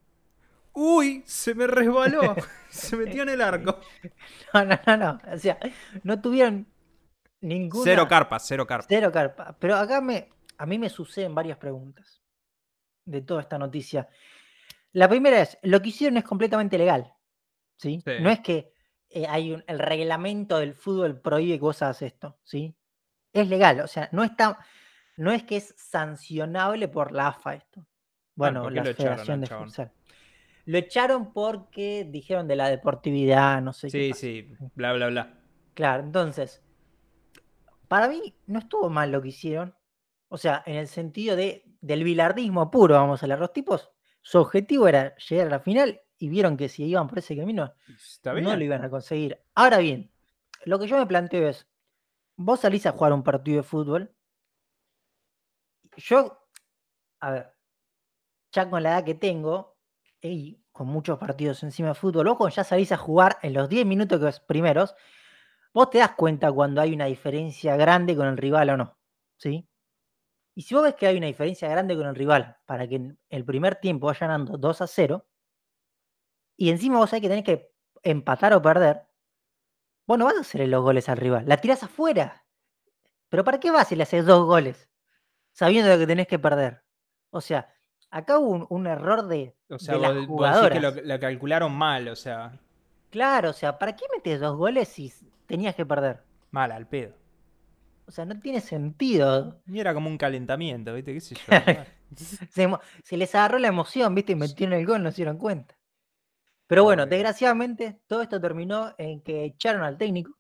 Speaker 2: Uy, se me resbaló. se metió en el arco.
Speaker 1: No, no, no, no. O sea, no tuvieron ninguna.
Speaker 2: Cero carpa, cero carpa.
Speaker 1: Cero carpa. Pero acá me, a mí me suceden varias preguntas de toda esta noticia. La primera es, lo que hicieron es completamente legal. ¿sí?
Speaker 2: Sí.
Speaker 1: No es que eh, hay un, el reglamento del fútbol prohíbe que vos hagas esto. ¿sí? Es legal. O sea, no está, no es que es sancionable por la AFA esto. Bueno,
Speaker 2: ¿por qué
Speaker 1: la
Speaker 2: echaron
Speaker 1: Federación de? Futsal. Lo echaron porque dijeron de la deportividad, no sé qué.
Speaker 2: Sí, sí, bla, bla, bla.
Speaker 1: Claro, entonces, para mí no estuvo mal lo que hicieron, O sea, en el sentido de, del bilardismo puro, vamos a hablar. Los tipos, su objetivo era llegar a la final y vieron que si iban por ese camino,
Speaker 2: Está
Speaker 1: no lo iban a conseguir. Ahora bien, lo que yo me planteo es, vos salís a jugar un partido de fútbol, yo, a ver, ya con la edad que tengo con muchos partidos encima de fútbol, vos cuando ya salís a jugar en los 10 minutos primeros, vos te das cuenta cuando hay una diferencia grande con el rival o no, ¿sí? Y si vos ves que hay una diferencia grande con el rival para que en el primer tiempo vaya ganando 2 a 0, y encima vos sabés que tenés que empatar o perder, vos no vas a hacerle los goles al rival, la tirás afuera. Pero ¿para qué vas si le haces dos goles? Sabiendo que tenés que perder. O sea, acá hubo un, un error de,
Speaker 2: O sea,
Speaker 1: de las
Speaker 2: vos, vos decís que lo, lo calcularon mal, o sea,
Speaker 1: Claro, o sea, ¿para qué metes dos goles si tenías que perder?
Speaker 2: mal al pedo.
Speaker 1: O sea, no tiene sentido.
Speaker 2: Y era como un calentamiento, ¿viste? ¿Qué sé yo?
Speaker 1: Se, les agarró la emoción, ¿viste? Y metieron el gol, no se dieron cuenta. Pero bueno, desgraciadamente, todo esto terminó en que echaron al técnico,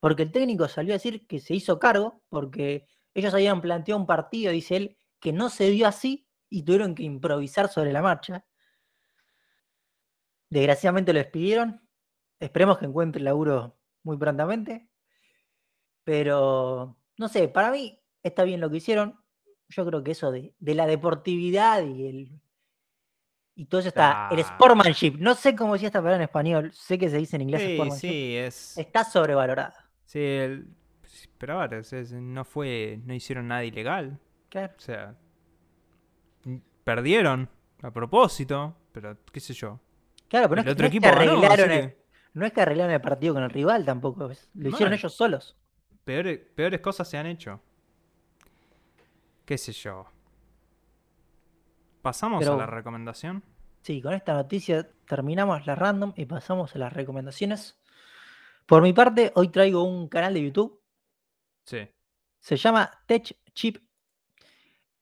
Speaker 1: porque el técnico salió a decir que se hizo cargo, porque ellos habían planteado un partido, dice él, que no se dio así y tuvieron que improvisar sobre la marcha. Desgraciadamente lo despidieron. Esperemos que encuentre laburo muy prontamente. Pero, no sé, para mí está bien lo que hicieron. Yo creo que eso de, de la deportividad y el. Y todo eso está. El sportsmanship. No sé cómo decía esta palabra en español. Sé que se dice en inglés
Speaker 2: Sí,
Speaker 1: sportsmanship.
Speaker 2: sí, es.
Speaker 1: Está sobrevalorada.
Speaker 2: Sí, el- pero ahora, no fue. No hicieron nada ilegal.
Speaker 1: Claro.
Speaker 2: O sea. Perdieron a propósito, pero qué sé yo.
Speaker 1: Claro, pero
Speaker 2: El
Speaker 1: no es, que-
Speaker 2: otro
Speaker 1: no es que
Speaker 2: equipo ganó,
Speaker 1: arreglaron el,
Speaker 2: que
Speaker 1: no es que arreglaron el partido con el rival tampoco. es- Lo hicieron ellos solos.
Speaker 2: peores, peores cosas se han hecho. Qué sé yo. ¿Pasamos
Speaker 1: Pero-
Speaker 2: a la recomendación?
Speaker 1: Sí, con esta noticia terminamos la random y pasamos a las recomendaciones. Por mi parte, hoy traigo un canal de YouTube.
Speaker 2: Sí.
Speaker 1: Se llama Tech Chip.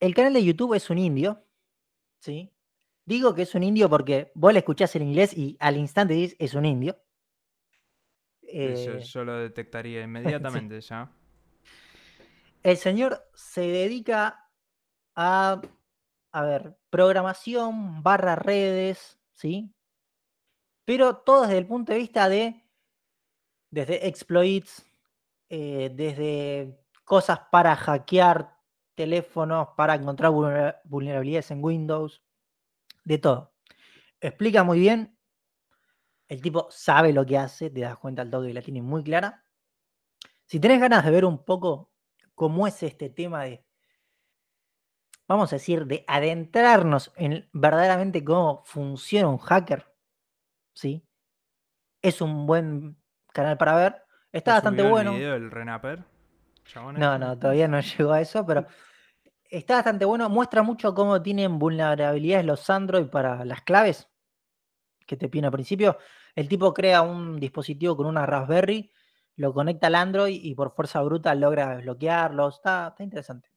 Speaker 1: El canal de YouTube es un indio. ¿Sí? Digo que es un indio porque vos le escuchás en inglés y al instante dices es un indio.
Speaker 2: Yo,
Speaker 1: Eh,
Speaker 2: yo lo detectaría inmediatamente ya.
Speaker 1: El señor se dedica a, a ver, programación barra redes, ¿sí? Pero todo desde el punto de vista de, desde exploits, eh, desde cosas para hackear teléfonos, para encontrar vulnera- vulnerabilidades en Windows, de todo. Explica muy bien. El tipo sabe lo que hace, te das cuenta al toque que la tiene muy clara. Si tenés ganas de ver un poco cómo es este tema de, vamos a decir, de adentrarnos en verdaderamente cómo funciona un hacker, ¿sí? Es un buen canal para ver. Está
Speaker 2: ¿No
Speaker 1: bastante
Speaker 2: subió el
Speaker 1: bueno.
Speaker 2: video del Renaper? Chabón
Speaker 1: No,
Speaker 2: este?
Speaker 1: no, todavía no llegó a eso, pero está bastante bueno. Muestra mucho cómo tienen vulnerabilidades los Android para las claves que te piden al principio. El tipo crea un dispositivo con una Raspberry, lo conecta al Android y por fuerza bruta logra desbloquearlo. Está, está interesante.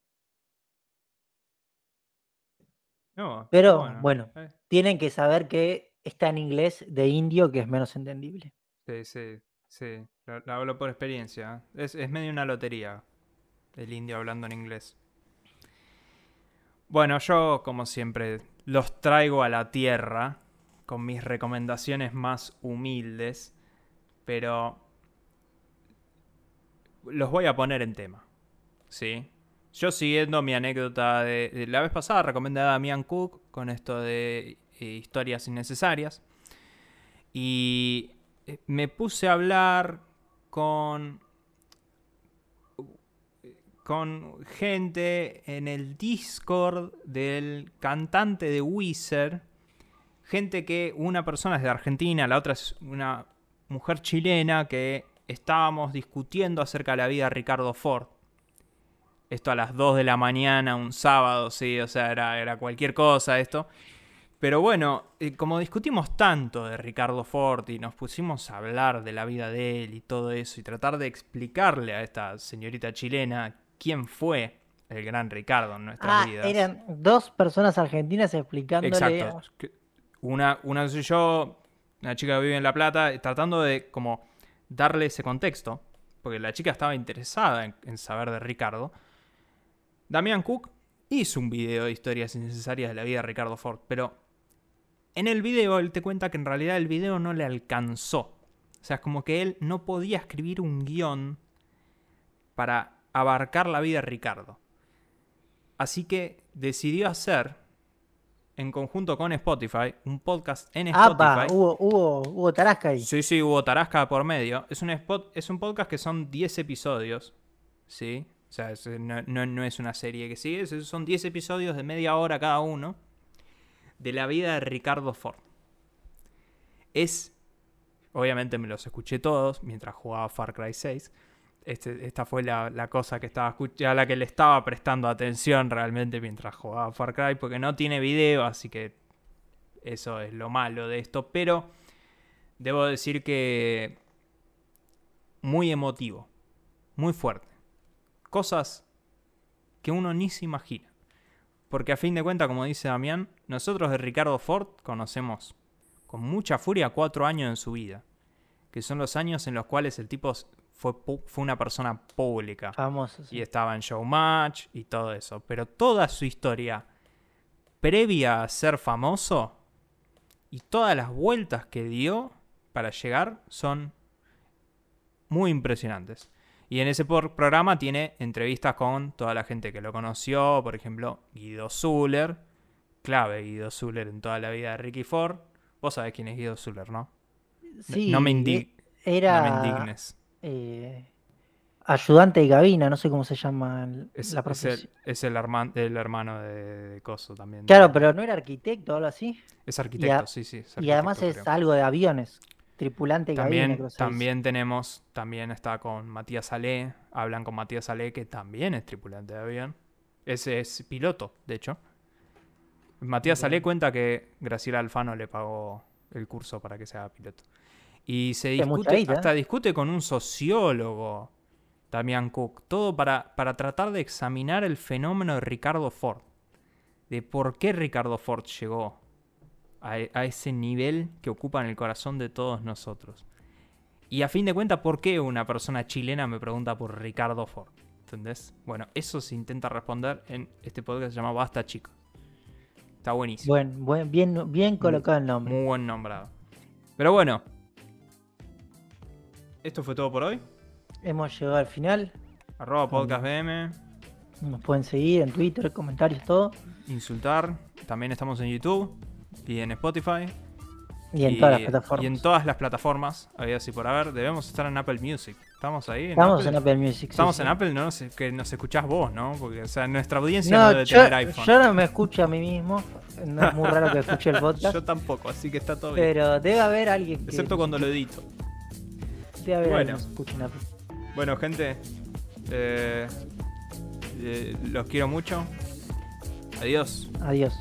Speaker 2: No,
Speaker 1: Pero, bueno.
Speaker 2: Eh,
Speaker 1: Tienen que saber que está en inglés de indio, que es menos entendible.
Speaker 2: Sí, sí, sí. Lo, lo hablo por experiencia. Es, es medio una lotería el indio hablando en inglés. Bueno, yo, como siempre, los traigo a la tierra con mis recomendaciones más humildes, pero los voy a poner en tema. ¿Sí? Yo siguiendo mi anécdota de, la vez pasada, recomendé a Damian Cook con esto de eh, historias innecesarias. Y eh, me puse a hablar con con gente en el Discord del cantante de Wizard. Gente que una persona es de Argentina, la otra es una mujer chilena que estábamos discutiendo acerca de la vida de Ricardo Ford. Esto a las 2 de la mañana, un sábado, sí, o sea, era, era cualquier cosa esto. Pero bueno, eh, como discutimos tanto de Ricardo Ford y nos pusimos a hablar de la vida de él y todo eso y tratar de explicarle a esta señorita chilena quién fue el gran Ricardo en nuestras
Speaker 1: Ah,
Speaker 2: vidas.
Speaker 1: eran dos personas argentinas explicándole.
Speaker 2: Exacto. Una, una soy yo, una chica que vive en La Plata, eh, tratando de como darle ese contexto, porque la chica estaba interesada en, en saber de Ricardo. Damián Cook hizo un video de historias innecesarias de la vida de Ricardo Ford, pero en el video él te cuenta que en realidad el video no le alcanzó. O sea, es como que él no podía escribir un guion para abarcar la vida de Ricardo. Así que decidió hacer, en conjunto con Spotify, un podcast en Spotify.
Speaker 1: Hubo, hubo, hubo tarasca ahí.
Speaker 2: Sí, sí, hubo tarasca por medio. Es un, spot, es un podcast que son 10 episodios. ¿Sí? O sea, es- no, no- no es una serie que sigue. Son 10 episodios de media hora cada uno. De la vida de Ricardo Ford. Es. Obviamente me los escuché todos mientras jugaba Far Cry 6. Este- esta fue la, la cosa que estaba a la que le estaba prestando atención realmente mientras jugaba Far Cry. Porque no tiene video, así que eso es lo malo de esto. Pero debo decir que muy emotivo, muy fuerte. Cosas que uno ni se imagina. Porque a fin de cuentas, como dice Damián, nosotros de Ricardo Ford conocemos con mucha furia cuatro años en su vida. Que son los años en los cuales el tipo fue, una persona pública.
Speaker 1: Famoso. sí.
Speaker 2: Y estaba en Showmatch y todo eso. Pero toda su historia previa a ser famoso y todas las vueltas que dio para llegar son muy impresionantes. Y en ese programa tiene entrevistas con toda la gente que lo conoció, por ejemplo, Guido Zuller, clave Guido Zuller en toda la vida de Ricky Ford. Vos sabés quién es Guido Zuller, ¿no?
Speaker 1: Sí,
Speaker 2: no me
Speaker 1: Era
Speaker 2: No me indignes.
Speaker 1: eh, ayudante de cabina, no sé cómo se llama el-
Speaker 2: Es,
Speaker 1: la
Speaker 2: es
Speaker 1: profesión.
Speaker 2: el, es el, herman- el hermano de, de Coso también.
Speaker 1: Claro, pero no era arquitecto o algo así.
Speaker 2: Es arquitecto,
Speaker 1: a-
Speaker 2: sí, sí.
Speaker 1: Y además es algo de aviones. Tripulante.
Speaker 2: También,
Speaker 1: que dice.
Speaker 2: también tenemos, también está con Matías Salé, hablan con Matías Salé, que también es tripulante de avión. Ese es piloto, de hecho. Matías Salé
Speaker 1: Bien.
Speaker 2: cuenta que Graciela Alfano le pagó el curso para que sea piloto. Y se discute,
Speaker 1: guita, ¿eh?
Speaker 2: hasta discute con un sociólogo, Damián Cook, todo para, para tratar de examinar el fenómeno de Ricardo Ford. De por qué Ricardo Ford llegó a, a ese nivel que ocupa en el corazón de todos nosotros. Y a fin de cuentas, ¿por qué una persona chilena me pregunta por Ricardo Ford? ¿Entendés? Bueno, eso se intenta responder en este podcast que se llama Basta Chicos. Está buenísimo.
Speaker 1: Buen, buen, bien, bien colocado el nombre.
Speaker 2: Muy buen nombrado. Pero bueno. Esto fue todo por hoy.
Speaker 1: Hemos llegado al final.
Speaker 2: Arroba podcast BM.
Speaker 1: Nos pueden seguir en Twitter, comentarios, todo.
Speaker 2: Insultar. También estamos en YouTube. Y en Spotify.
Speaker 1: Y en todas las plataformas.
Speaker 2: Y en todas las plataformas. Había así por haber. Debemos estar en Apple Music. ¿Estamos ahí?
Speaker 1: Estamos en Apple Music.
Speaker 2: Estamos
Speaker 1: sí.
Speaker 2: en Apple, no sé, que nos escuchás vos, ¿no? Porque, o sea, nuestra audiencia no,
Speaker 1: No,
Speaker 2: debe
Speaker 1: yo,
Speaker 2: tener iPhone.
Speaker 1: yo no me escucho a mí mismo. No es muy raro que escuche el podcast.
Speaker 2: Yo tampoco, así que está todo bien.
Speaker 1: pero debe haber alguien que.
Speaker 2: Excepto cuando lo edito.
Speaker 1: Debe haber
Speaker 2: Bueno.
Speaker 1: alguien que en Apple.
Speaker 2: Bueno, gente, eh, eh, los quiero mucho. Adiós.
Speaker 1: Adiós.